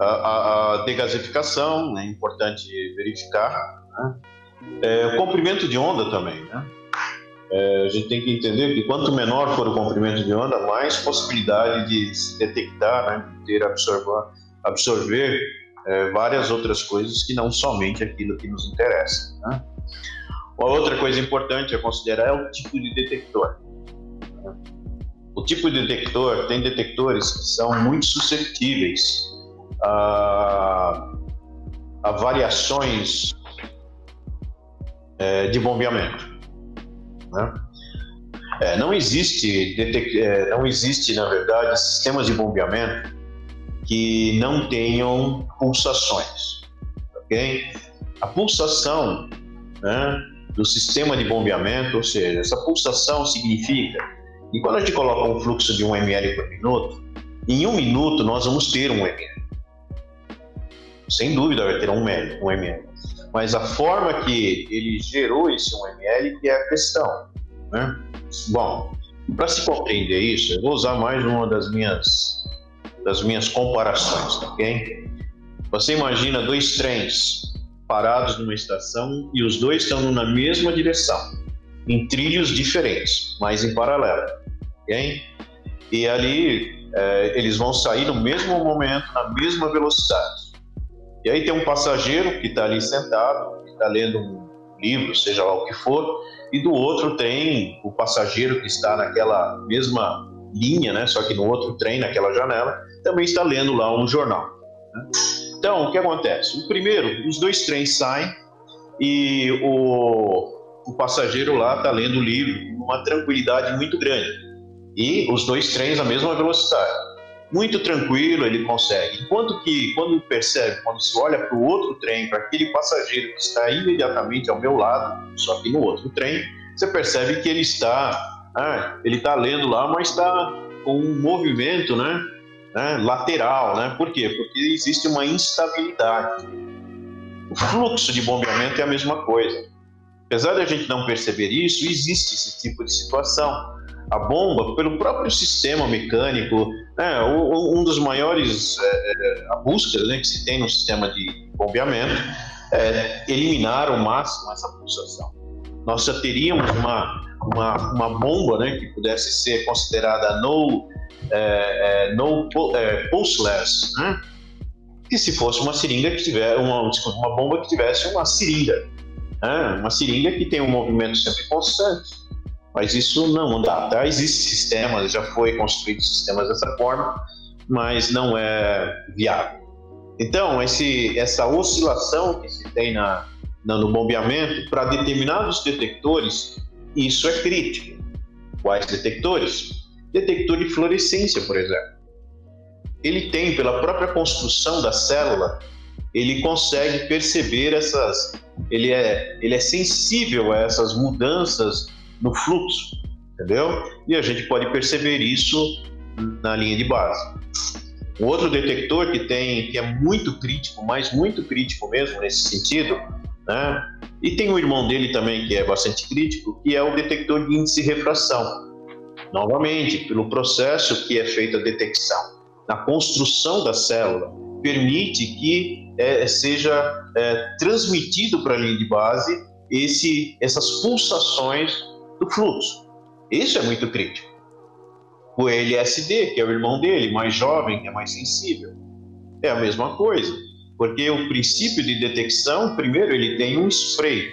A, a, a degasificação é importante verificar. Né? É, o comprimento de onda também. Né? é, a gente tem que entender que quanto menor for o comprimento de onda, mais possibilidade de se detectar, né, de ter absorver, absorver é, várias outras coisas que não somente aquilo que nos interessa. Né? Uma outra coisa importante a considerar é o tipo de detector. O tipo de detector tem detectores que são muito suscetíveis a, a variações é, de bombeamento. Né? É, não existe, é, não existe na verdade sistemas de bombeamento que não tenham pulsações, ok? A pulsação né, do sistema de bombeamento, ou seja, essa pulsação significa que quando a gente coloca um fluxo de 1 ml por minuto, em um minuto nós vamos ter 1 ml. Sem dúvida vai ter 1 ml. 1 ml mas a forma que ele gerou esse 1ml que é a questão. Né? Bom, para se compreender isso, eu vou usar mais uma das minhas, das minhas comparações, tá ok? Você imagina dois trens parados numa estação e os dois estão na mesma direção, em trilhos diferentes, mas em paralelo. Okay? E ali é, eles vão sair no mesmo momento, na mesma velocidade. E aí tem um passageiro que está ali sentado, que está lendo um livro, seja lá o que for, e do outro tem o passageiro que está naquela mesma linha, né, só que no outro trem, naquela janela, também está lendo lá um jornal. Né? Então, o que acontece? O primeiro, os dois trens saem e o, o passageiro lá está lendo o livro uma tranquilidade muito grande. E os dois trens à mesma velocidade. Muito tranquilo ele consegue. Enquanto que, quando percebe, quando se olha para o outro trem, para aquele passageiro que está imediatamente ao meu lado, só que no outro trem, você percebe que ele está, ah, ele está lendo lá, mas está com um movimento, né? né, lateral, né? Por quê? Porque existe uma instabilidade. O fluxo de bombeamento é a mesma coisa. Apesar de a gente não perceber isso, existe esse tipo de situação. A bomba, pelo próprio sistema mecânico, né, um dos maiores é, a busca né, que se tem no sistema de bombeamento é eliminar ao máximo essa pulsação. Nós já teríamos uma, uma, uma bomba né, que pudesse ser considerada no é, é, no é, pulseless, né? que se fosse uma seringa que tivesse uma, desculpa, uma bomba que tivesse uma seringa, né? uma seringa que tem um movimento sempre constante. Mas isso não dá, tá? Existem sistemas, já foi construído sistemas dessa forma, mas não é viável. Então, esse, essa oscilação que se tem na, na no bombeamento, para determinados detectores, isso é crítico. Quais detectores? detector de fluorescência, por exemplo. Ele tem, pela própria construção da célula, ele consegue perceber essas, ele é, ele é sensível a essas mudanças no fluxo, entendeu? E a gente pode perceber isso na linha de base. Um outro detector que tem, que é muito crítico, mas muito crítico mesmo nesse sentido, né? E tem um irmão dele também que é bastante crítico, que é o detector de índice de refração novamente, pelo processo que é feita a detecção na construção da célula, permite que é, seja é, transmitido para a linha de base esse, essas pulsações do fluxo. Isso é muito crítico. O LSD, que é o irmão dele, mais jovem, é mais sensível, é a mesma coisa, porque o princípio de detecção, primeiro, ele tem um spray,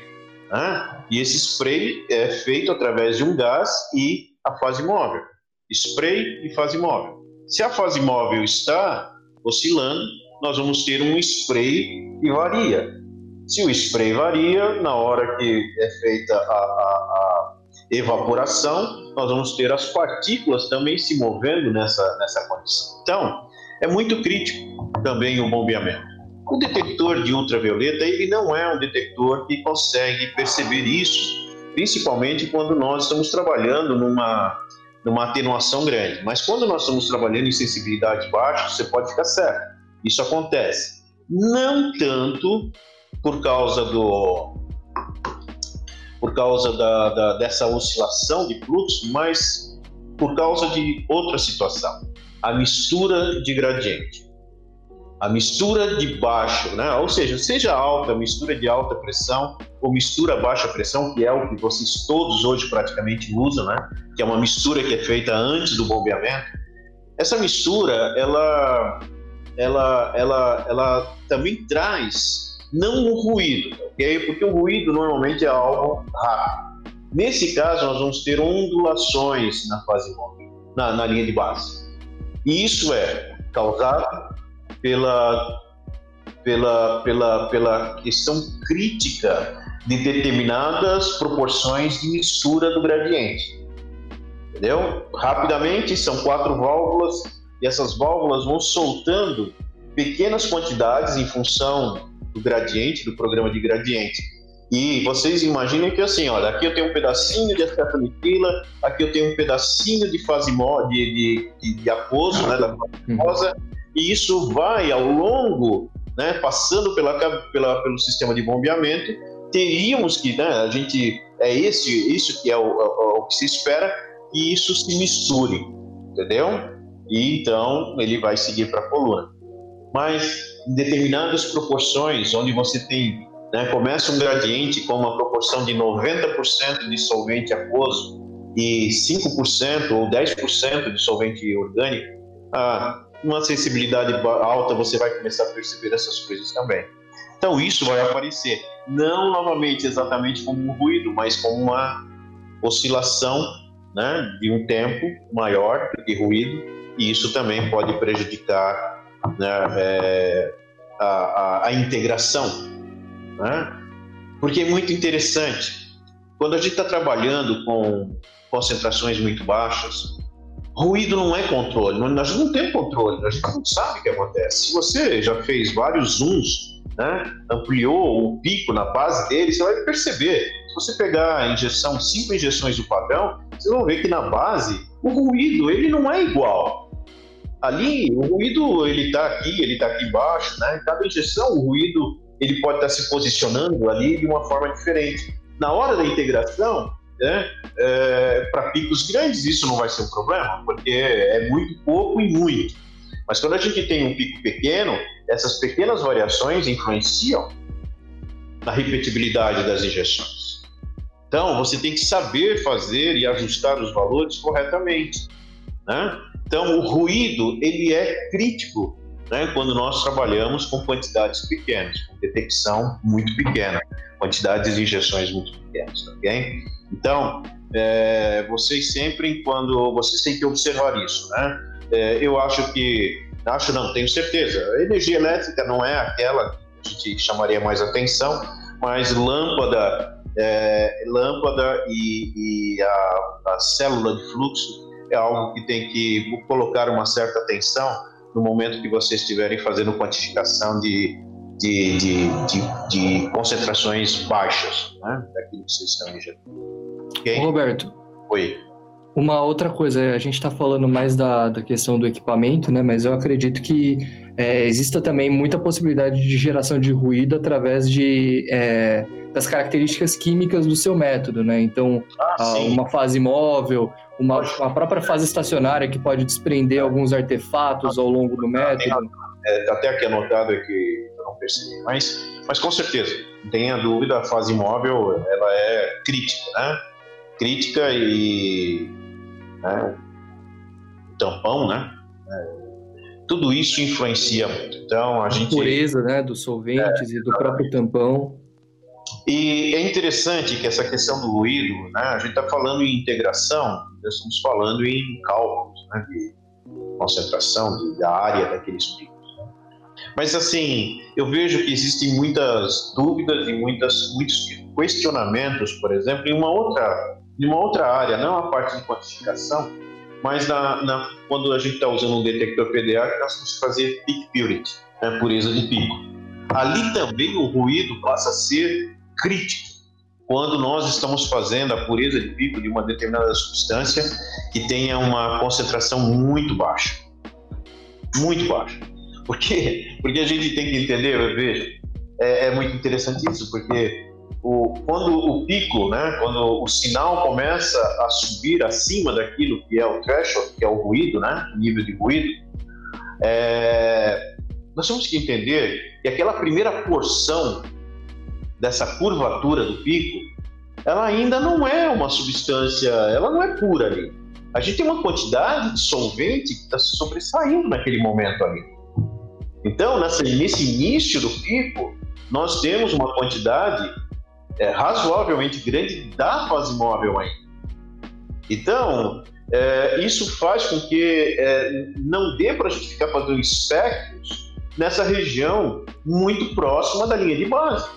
né? e esse spray é feito através de um gás e a fase móvel. Spray e fase móvel. Se a fase móvel está oscilando, nós vamos ter um spray que varia. Se o spray varia, na hora que é feita a, a, a evaporação, nós vamos ter as partículas também se movendo nessa, nessa condição. Então, é muito crítico também o bombeamento. O detector de ultravioleta, ele não é um detector que consegue perceber isso principalmente quando nós estamos trabalhando numa, numa atenuação grande. Mas quando nós estamos trabalhando em sensibilidade baixa, você pode ficar certo. Isso acontece. Não tanto por causa do por causa da, da, dessa oscilação de fluxo, mas por causa de outra situação, a mistura de gradiente a mistura de baixo, né? ou seja, seja alta, mistura de alta pressão ou mistura baixa pressão, que é o que vocês todos hoje praticamente usam, né? que é uma mistura que é feita antes do bombeamento. Essa mistura, ela, ela, ela, ela também traz não o ruído, ok? Porque o ruído normalmente é algo rápido. Nesse caso, nós vamos ter ondulações na fase móvel, na, na linha de base. E isso é causado pela, pela, pela, pela questão crítica de determinadas proporções de mistura do gradiente. Entendeu? Rapidamente, são quatro válvulas e essas válvulas vão soltando pequenas quantidades em função do gradiente, do programa de gradiente. E vocês imaginem que assim, olha, aqui eu tenho um pedacinho de acetonitrila, aqui eu tenho um pedacinho de fase de, de, de, de aquoso, né, da fase e isso vai ao longo, né, passando pela, pela, pelo sistema de bombeamento, teríamos que, né, a gente, é esse, isso que é o, o, o que se espera, que isso se misture, entendeu? E então ele vai seguir para a coluna. Mas em determinadas proporções, onde você tem né, começa um gradiente com uma proporção de 90% de solvente aquoso e 5% ou 10% de solvente orgânico, ah, uma sensibilidade alta você vai começar a perceber essas coisas também. Então isso vai aparecer, não novamente exatamente como um ruído, mas como uma oscilação né, de um tempo maior do que ruído, e isso também pode prejudicar né, é, a, a, a, integração. Né? Porque é muito interessante, quando a gente está trabalhando com concentrações muito baixas, ruído não é controle, nós não temos controle, gente não sabe o que acontece. Se você já fez vários zooms, né, ampliou o pico na base dele, você vai perceber. Se você pegar a injeção, cinco injeções do padrão, vocês vão ver que na base o ruído ele não é igual. Ali o ruído ele está aqui, ele está aqui embaixo, né? Cada injeção o ruído ele pode estar tá se posicionando ali de uma forma diferente. Na hora da integração, né, é, para picos grandes isso não vai ser um problema, porque é muito pouco e muito. Mas quando a gente tem um pico pequeno, essas pequenas variações influenciam na repetibilidade das injeções. Então, você tem que saber fazer e ajustar os valores corretamente. Né? Então, o ruído ele é crítico né, quando nós trabalhamos com quantidades pequenas, com detecção muito pequena, quantidades de injeções muito pequenas, ok? Então, é, vocês sempre, quando vocês têm que observar isso, né? É, eu acho que, acho não, tenho certeza, a energia elétrica não é aquela que a gente chamaria mais atenção, mas lâmpada, é, lâmpada e, e a, a célula de fluxo é algo que tem que colocar uma certa atenção no momento que vocês estiverem fazendo quantificação de, de, de, de, de concentrações baixas né, daquilo que vocês estão injetando. Okay? Roberto. Oi. Uma outra coisa, a gente está falando mais da, da questão do equipamento, né? Mas eu acredito que é, exista também muita possibilidade de geração de ruído através de, é, das características químicas do seu método, né? Então, ah, uma fase móvel, uma, uma, própria fase estacionária que pode desprender alguns artefatos ao longo do método. É, até aqui anotado é que eu não percebi, mas, mas com certeza, não tenha dúvida, a fase móvel ela é crítica, né? Crítica e né? tampão, né? É, tudo isso influencia muito. Então a, a gente pureza, né, dos solventes é, e do próprio tampão. E é interessante que essa questão do ruído, né, a gente está falando em integração, nós estamos falando em cálculos, né, de concentração de, da área daqueles picos. Né? Mas assim, eu vejo que existem muitas dúvidas e muitas, muitos questionamentos, por exemplo, em uma outra de uma outra área, não a parte de quantificação, mas na, na, quando a gente está usando um detector PDA, nós que fazer peak purity, né, pureza de pico. Ali também o ruído passa a ser crítico quando nós estamos fazendo a pureza de pico de uma determinada substância que tenha uma concentração muito baixa. Muito baixa. Por quê? Porque a gente tem que entender, veja, é, é muito interessante isso, porque o, quando o pico, né, quando o sinal começa a subir acima daquilo que é o threshold, que é o ruído, né, nível de ruído, é, nós temos que entender que aquela primeira porção dessa curvatura do pico, ela ainda não é uma substância, ela não é pura ali. A gente tem uma quantidade de solvente que está sobressaindo naquele momento ali. Então, nessa, nesse início do pico, nós temos uma quantidade é, razoavelmente grande da fase móvel ainda. Então, é, isso faz com que é, não dê para a gente ficar fazendo espectros nessa região muito próxima da linha de base.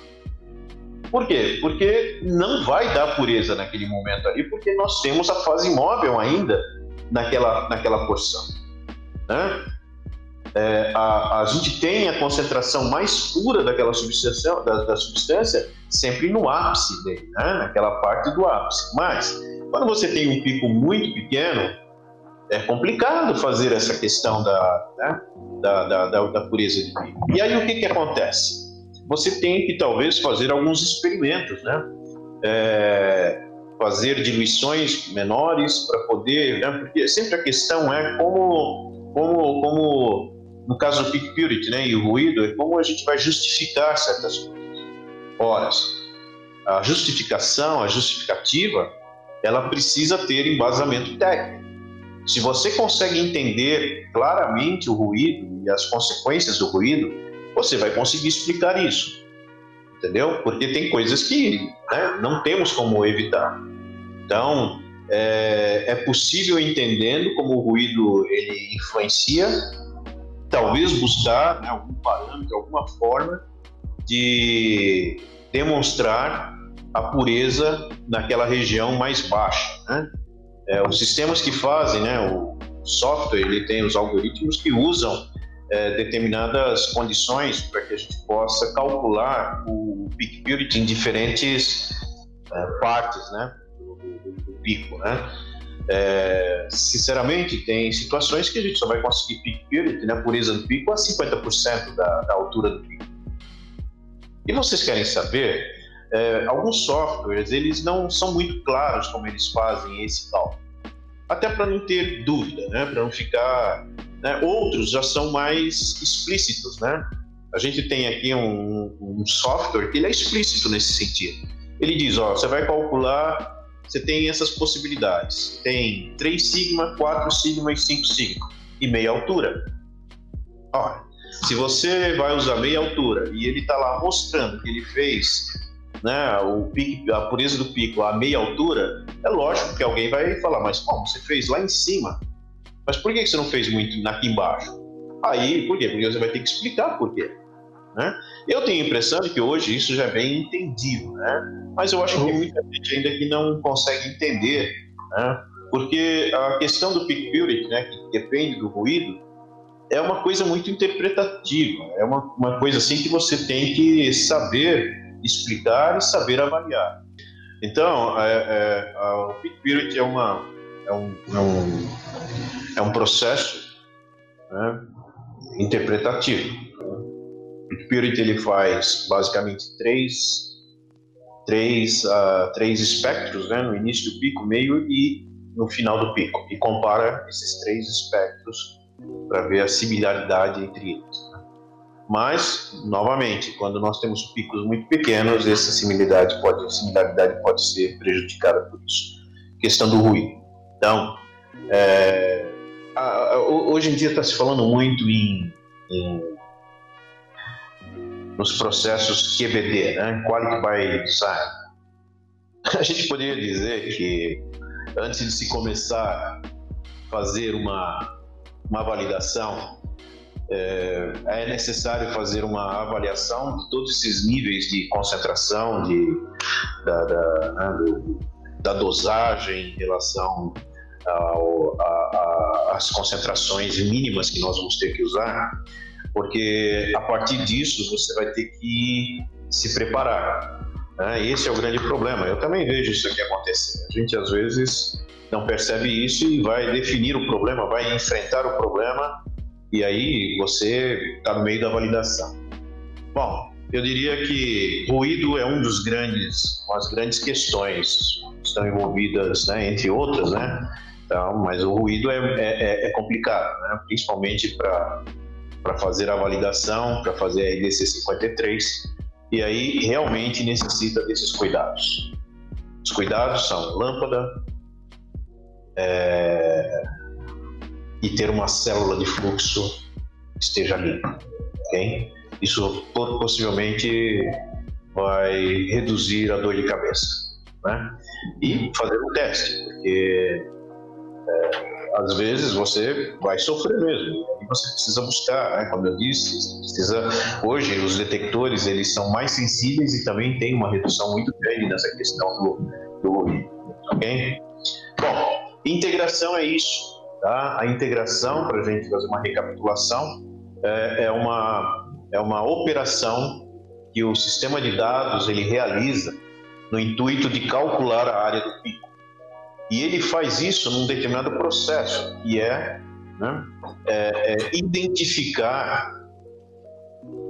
Por quê? Porque não vai dar pureza naquele momento ali, porque nós temos a fase móvel ainda naquela, naquela porção. Né? é, a, a gente tem a concentração mais pura daquela substância, da, da substância sempre no ápice dele, né? naquela parte do ápice. Mas, quando você tem um pico muito pequeno, é complicado fazer essa questão da, né? da, da, da, da, pureza de pico. E aí o que, que acontece? Você tem que talvez fazer alguns experimentos, né? É, fazer diluições menores para poder, né? porque sempre a questão é como, como, como no caso do peak purity né, e o ruído, é como a gente vai justificar certas coisas. Horas. A justificação, a justificativa, ela precisa ter embasamento técnico. Se você consegue entender claramente o ruído e as consequências do ruído, você vai conseguir explicar isso. Entendeu? Porque tem coisas que né, não temos como evitar. Então, é, é possível entendendo como o ruído ele influencia, talvez buscar né, algum parâmetro, alguma forma de demonstrar a pureza naquela região mais baixa. Né? É, os sistemas que fazem, né, o software, ele tem os algoritmos que usam é, determinadas condições para que a gente possa calcular o peak purity em diferentes é, partes, né? do, pico, né? É, sinceramente, tem situações que a gente só vai conseguir peak purity, né, pureza do pico, a 50% da, da altura do pico. E vocês querem saber, é, alguns softwares, eles não são muito claros como eles fazem esse cálculo. Até para não ter dúvida, né, para não ficar... Né, outros já são mais explícitos, né? A gente tem aqui um, um software que ele é explícito nesse sentido. Ele diz, ó, você vai calcular você tem essas possibilidades. Tem 3 sigma, 4 sigma e 5 sigma. E meia altura. Olha, se você vai usar meia altura e ele está lá mostrando que ele fez né, o pico, a pureza do pico a meia altura, é lógico que alguém vai falar, mas como você fez lá em cima? Mas por que você não fez muito aqui embaixo? Aí, por quê? Porque você vai ter que explicar por quê. Né? Eu tenho a impressão de que hoje isso já é bem entendido, né? mas eu acho que muita gente ainda que não consegue entender, né? porque a questão do peak purity, né, que depende do ruído, é uma coisa muito interpretativa, é uma, uma coisa assim que você tem que saber explicar e saber avaliar. Então, é, é, a, o purity é, uma, é, um, é, um, é um processo né, interpretativo. O Purity ele faz basicamente três, três, uh, três espectros, né, no início do pico, meio e no final do pico, e compara esses três espectros para ver a similaridade entre eles. Né? Mas, novamente, quando nós temos picos muito pequenos, essa similaridade pode, similaridade pode ser prejudicada por isso. Questão do ruído. Então, é, a, a, hoje em dia está se falando muito em, em nos processos QBD, né? Quality by Design. A gente poderia dizer que antes de se começar a fazer uma, uma validação, é, é, necessário fazer uma avaliação de todos esses níveis de concentração, de, da, da, né, da dosagem em relação às concentrações mínimas que nós vamos ter que usar porque a partir disso você vai ter que se preparar. Né? Esse é o grande problema. Eu também vejo isso aqui acontecer. A gente às vezes não percebe isso e vai definir o problema, vai enfrentar o problema e aí você está no meio da validação. Bom, eu diria que ruído é um dos grandes, umas grandes questões que estão envolvidas, né, entre outras, né? Então, mas o ruído é, é, é complicado, né? principalmente para para fazer a validação, para fazer a RDC 53, e aí realmente necessita desses cuidados. Os cuidados são lâmpada é, e ter uma célula de fluxo esteja limpa, ok? Isso possivelmente vai reduzir a dor de cabeça, né? E fazer um teste, porque é, às vezes você vai sofrer mesmo e você precisa buscar, né? como eu disse, precisa hoje os detectores eles são mais sensíveis e também tem uma redução muito grande nessa questão do, do ok? Bom, integração é isso, tá? A integração para a gente fazer uma recapitulação é, é uma é uma operação que o sistema de dados ele realiza no intuito de calcular a área do pico e ele faz isso num determinado processo, que é, né, é, é identificar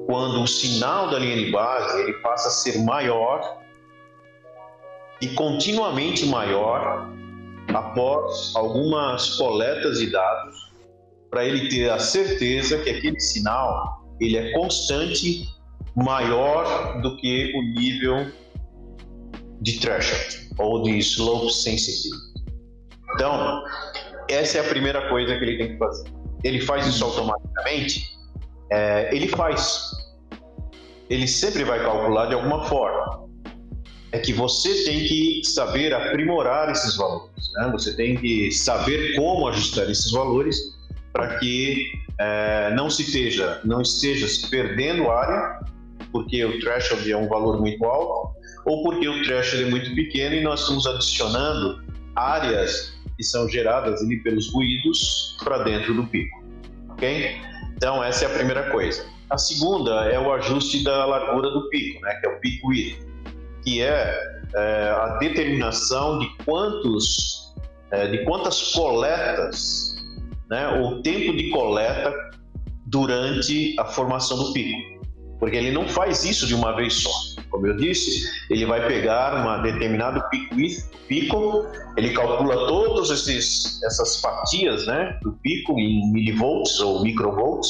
quando o sinal da linha de base ele passa a ser maior e continuamente maior após algumas coletas de dados para ele ter a certeza que aquele sinal ele é constante maior do que o nível de threshold ou de slope sensitive. Então, essa é a primeira coisa que ele tem que fazer. Ele faz isso automaticamente? É, ele faz. Ele sempre vai calcular de alguma forma. É que você tem que saber aprimorar esses valores. Né? Você tem que saber como ajustar esses valores para que é, não se esteja, não esteja se perdendo área, porque o threshold é um valor muito alto, ou porque o threshold é muito pequeno e nós estamos adicionando áreas que são geradas ali pelos ruídos para dentro do pico, ok? Então essa é a primeira coisa. A segunda é o ajuste da largura do pico, né, que é o peak width, que é, é a determinação de quantos, é, de quantas coletas, né, o tempo de coleta durante a formação do pico porque ele não faz isso de uma vez só. Como eu disse, ele vai pegar uma determinado pico, pico ele calcula todas essas fatias né, do pico em milivolts ou microvolts,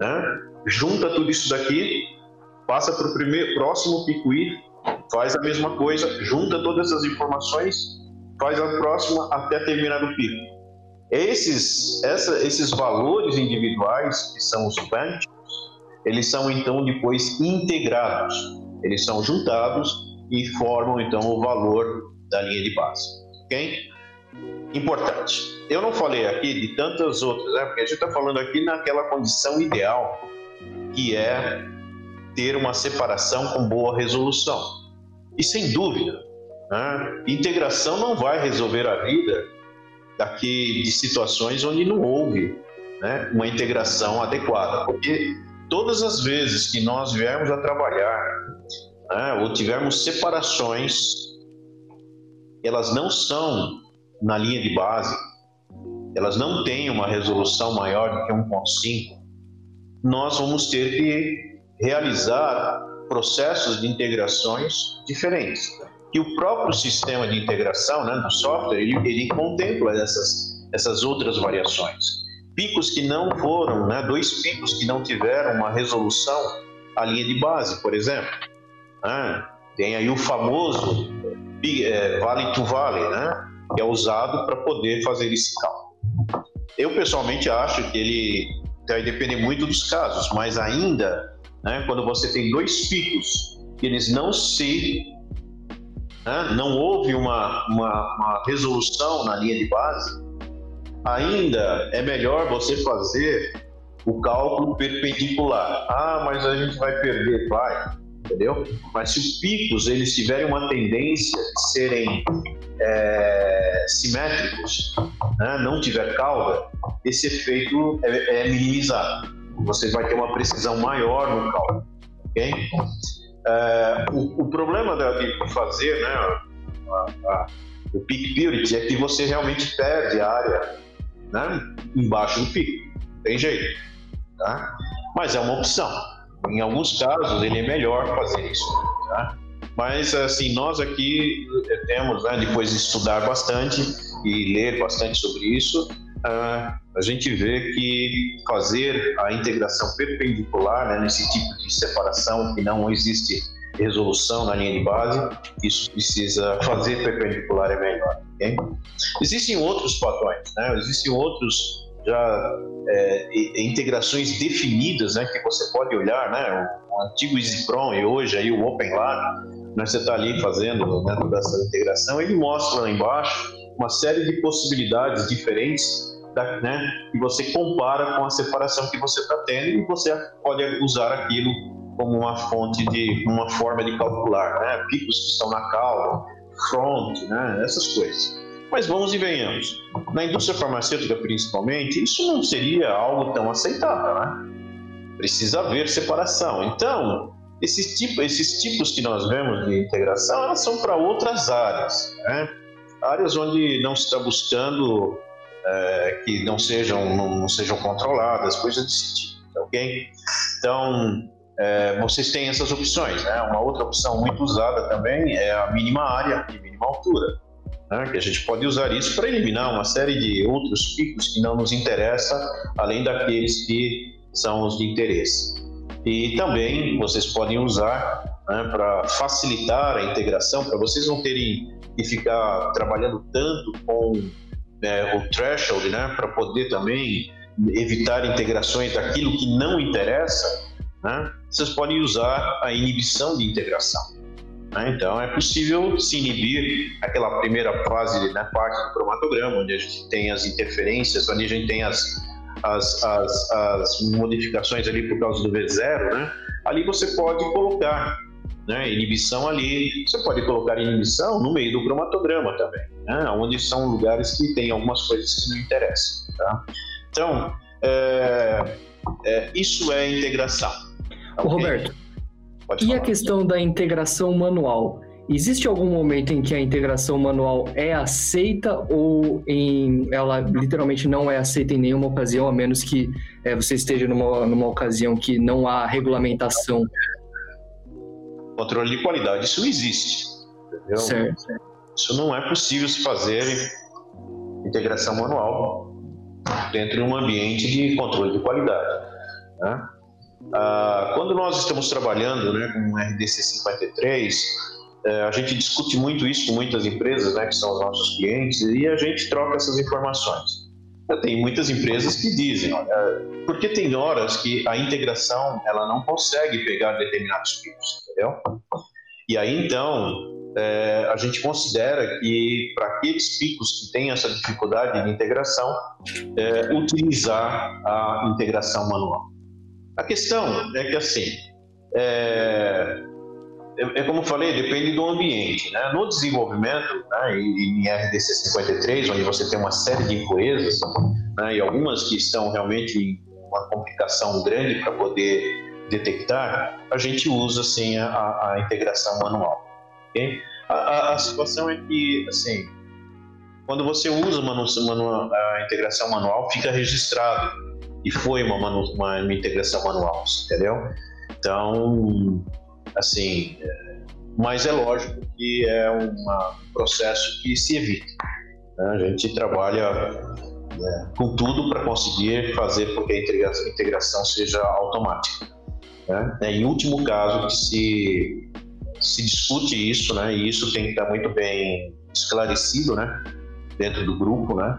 né, junta tudo isso daqui, passa para o próximo pico faz a mesma coisa, junta todas as informações, faz a próxima até terminar o pico. Esses, essa, esses valores individuais, que são os benchmarks, eles são então depois integrados, eles são juntados e formam então o valor da linha de base, ok? Importante. Eu não falei aqui de tantas outras, né? porque a gente está falando aqui naquela condição ideal, que é ter uma separação com boa resolução. E sem dúvida, né? integração não vai resolver a vida daqui de situações onde não houve né? uma integração adequada, porque todas as vezes que nós viermos a trabalhar né, ou tivermos separações, elas não são na linha de base, elas não têm uma resolução maior do que 1.5, nós vamos ter que realizar processos de integrações diferentes. E o próprio sistema de integração né, do software, ele, ele contempla essas, essas outras variações picos que não foram, né, dois picos que não tiveram uma resolução à linha de base, por exemplo. Né? Tem aí o famoso é, vale to vale, né, que é usado para poder fazer esse cálculo. Eu pessoalmente acho que ele vai depender muito dos casos, mas ainda, né, quando você tem dois picos que eles não se né, não houve uma, uma, uma resolução na linha de base, ainda é melhor você fazer o cálculo perpendicular. Ah, mas a gente vai perder, vai, entendeu? Mas se os picos eles tiverem uma tendência de serem é, simétricos, né, não tiver cauda, esse efeito é, é, minimizado. Você vai ter uma precisão maior no cálculo, ok? É, o, o, problema de fazer, né, a, a, o peak purity é que você realmente perde a área né, embaixo do pico. Tem jeito. Tá? Mas é uma opção. Em alguns casos, ele é melhor fazer isso. Tá? Mas, assim, nós aqui eh, temos, né, depois de estudar bastante e ler bastante sobre isso, uh, a gente vê que fazer a integração perpendicular né, nesse tipo de separação que não existe resolução na linha de base, isso precisa fazer perpendicular é melhor. Okay? Existem outros padrões, né? existem outros já é, integrações definidas, né, que você pode olhar, né, o, antigo EasyProm e hoje aí o OpenLab, né, você está ali fazendo dentro dessa integração, ele mostra lá embaixo uma série de possibilidades diferentes né, que você compara com a separação que você está tendo e você pode usar aquilo como uma fonte de uma forma de calcular, né? Picos que estão na cauda, front, né? Essas coisas. Mas vamos e venhamos. Na indústria farmacêutica, principalmente, isso não seria algo tão aceitável, né? Precisa haver separação. Então, esses, tipo, esses tipos que nós vemos de integração, elas são para outras áreas, né? Áreas onde não se está buscando é, que não sejam, não, sejam controladas, coisas desse tipo, tá ok? Então, é, vocês têm essas opções. Né? Uma outra opção muito usada também é a mínima área e mínima altura, né? que a gente pode usar isso para eliminar uma série de outros picos que não nos interessam, além daqueles que são os de interesse. E também vocês podem usar né, para facilitar a integração, para vocês não terem que ficar trabalhando tanto com é, o threshold, né, para poder também evitar integrações daquilo que não interessa, né, vocês podem usar a inibição de integração. Né? Então, é possível se inibir aquela primeira fase, né, parte do cromatograma, onde a gente tem as interferências, onde a gente tem as, as, as, as modificações ali por causa do V0, né? ali você pode colocar né, inibição ali. Você pode colocar inibição no meio do cromatograma também, né, onde são lugares que tem algumas coisas que não interessam. Tá? Então, é, é, isso é integração. Okay? Roberto, e a questão da integração manual? Existe algum momento em que a integração manual é aceita ou em, ela literalmente não é aceita em nenhuma ocasião, a menos que é, você esteja numa, numa ocasião que não há regulamentação? Controle de qualidade, isso existe. Entendeu? Certo. Isso não é possível se fazer integração manual dentro de um ambiente de controle de qualidade. Né? Ah, quando nós estamos trabalhando né, com o RDC 53, é, a gente discute muito isso com muitas empresas, né, que são os nossos clientes, e a gente troca essas informações. Tem muitas empresas que dizem, olha, porque tem horas que a integração ela não consegue pegar determinados picos, entendeu? E aí então é, a gente considera que para aqueles picos que têm essa dificuldade de integração, é, utilizar a integração manual. A questão é que assim, é, é, é, como eu falei, depende do ambiente. Né? No desenvolvimento, né, em RDC 53, onde você tem uma série de impurezas, né, e algumas que estão realmente uma complicação grande para poder detectar, a gente usa assim a, a integração manual. Okay? A, a, a, situação é que, assim, quando você usa uma, uma, a integração manual, fica registrado e foi uma, uma, uma integração manual, entendeu? Então, assim, é, mas é lógico que é um processo que se evita. Né? A gente trabalha né, com tudo para conseguir fazer com que a integração, a integração seja automática. Né? É, em último caso, que se, se discute isso, né, e isso tem que estar muito bem esclarecido né, dentro do grupo, né,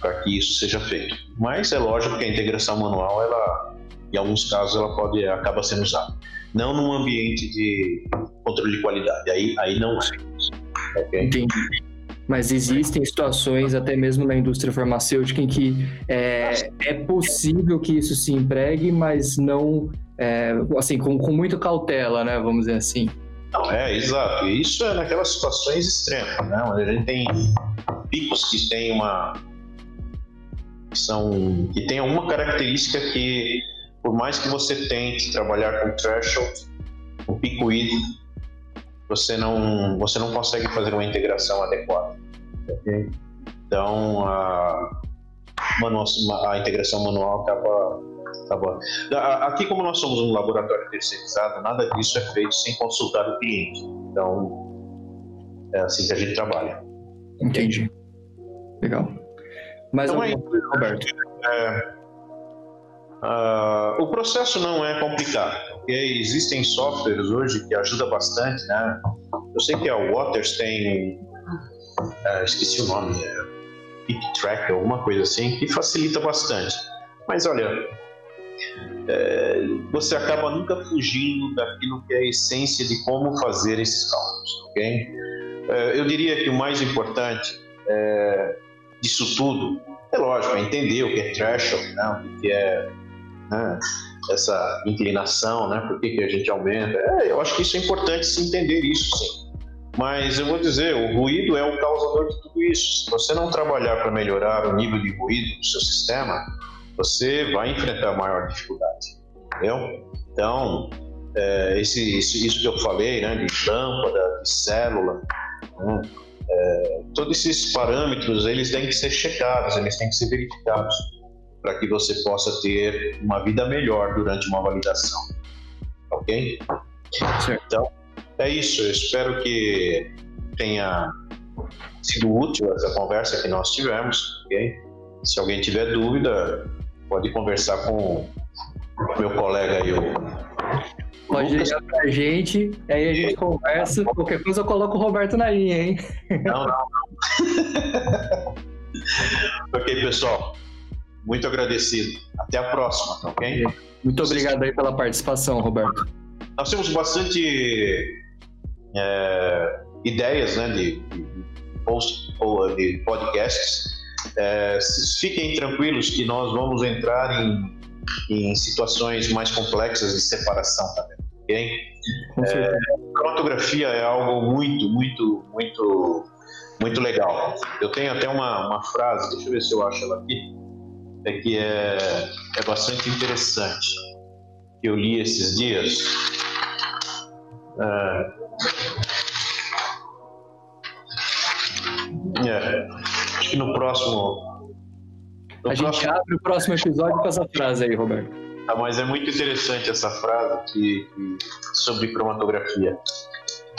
para que isso seja feito. Mas é lógico que a integração manual, ela, em alguns casos, ela pode acaba sendo usada não num ambiente de controle de qualidade. Aí, aí não é. Okay? Entendi. Mas existem situações, até mesmo na indústria farmacêutica, em que é, é possível que isso se empregue, mas não, é, assim, com, com muita cautela, né? Vamos dizer assim. Não, é, exato. Isso é naquelas situações extremas, né? Onde a gente tem picos que tem uma... Que são... que tem alguma característica que por mais que você tente trabalhar com threshold, com pico você não, você não consegue fazer uma integração adequada. Okay? Então, a, a integração manual acaba, acaba. Aqui, como nós somos um laboratório terceirizado, nada disso é feito sem consultar o cliente. Então, é assim que a gente trabalha. Entendi. Legal. Mas então, é Roberto. É, Uh, o processo não é complicado, ok? Existem softwares hoje que ajudam bastante, né? Eu sei que a Waters tem, uh, esqueci o nome, é Track, alguma coisa assim, que facilita bastante. Mas olha, é, você acaba nunca fugindo daquilo que é a essência de como fazer esses cálculos, ok? É, eu diria que o mais importante é, disso tudo é lógico, é entender o que é threshold, né? o que é né? essa inclinação, né? Por que, que a gente aumenta? É, eu acho que isso é importante se entender isso, sim. Mas eu vou dizer, o ruído é o causador de tudo isso. Se você não trabalhar para melhorar o nível de ruído do seu sistema, você vai enfrentar maior dificuldade, entendeu? Então, é, esse, isso, isso, que eu falei, né, de lâmpada, de célula, né, é, todos esses parâmetros, eles têm que ser checados, eles têm que ser verificados para que você possa ter uma vida melhor durante uma validação. Ok? Certo. Então, é isso. Eu espero que tenha sido útil essa conversa que nós tivemos. Ok? Se alguém tiver dúvida, pode conversar com o meu colega aí, o Pode ligar pra gente, aí a gente conversa. Qualquer coisa eu coloco o Roberto na linha, hein? Não, não, não. ok, pessoal. Muito agradecido. Até a próxima, tá ok? Muito obrigado aí pela participação, Roberto. Nós temos bastante é, ideias né, de, de, post, de podcasts. É, fiquem tranquilos que nós vamos entrar em, em situações mais complexas de separação também. Okay? É, fotografia é algo muito, muito, muito, muito legal. Eu tenho até uma, uma frase, deixa eu ver se eu acho ela aqui, é que é, é bastante interessante, que eu li esses dias. É, é, acho que no próximo. No a próximo... gente abre o próximo episódio com essa frase aí, Roberto. Ah, mas é muito interessante essa frase que, que sobre cromatografia.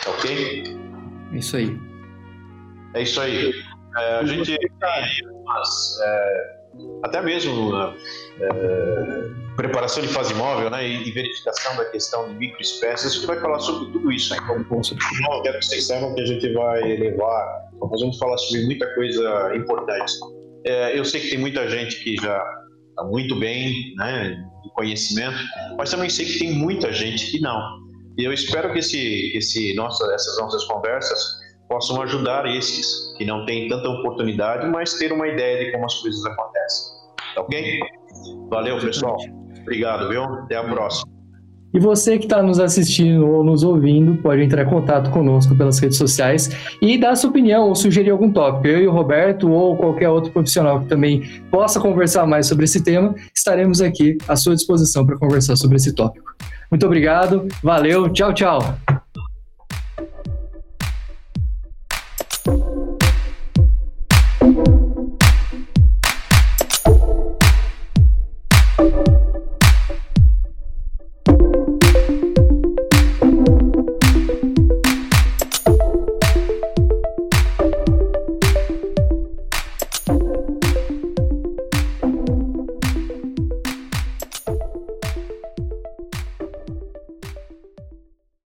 Ok? Isso aí. É isso aí. É, a gente tem umas, é, até mesmo é, preparação de fase móvel né, e, e, verificação da questão de microespécies, a gente vai falar sobre tudo isso. Né? Como, eu quero que vocês saibam que a gente vai levar, nós vamos falar sobre muita coisa importante. É, eu sei que tem muita gente que já está muito bem né, de conhecimento, mas também sei que tem muita gente que não. E eu espero que esse, esse nossa, essas nossas conversas possam ajudar esses que não têm tanta oportunidade, mas ter uma ideia de como as coisas acontecem. Tá ok? Valeu, pessoal. Obrigado, viu? Até a próxima. E você que está nos assistindo ou nos ouvindo, pode entrar em contato conosco pelas redes sociais e dar sua opinião ou sugerir algum tópico. Eu e o Roberto ou qualquer outro profissional que também possa conversar mais sobre esse tema, estaremos aqui à sua disposição para conversar sobre esse tópico. Muito obrigado, valeu, tchau, tchau.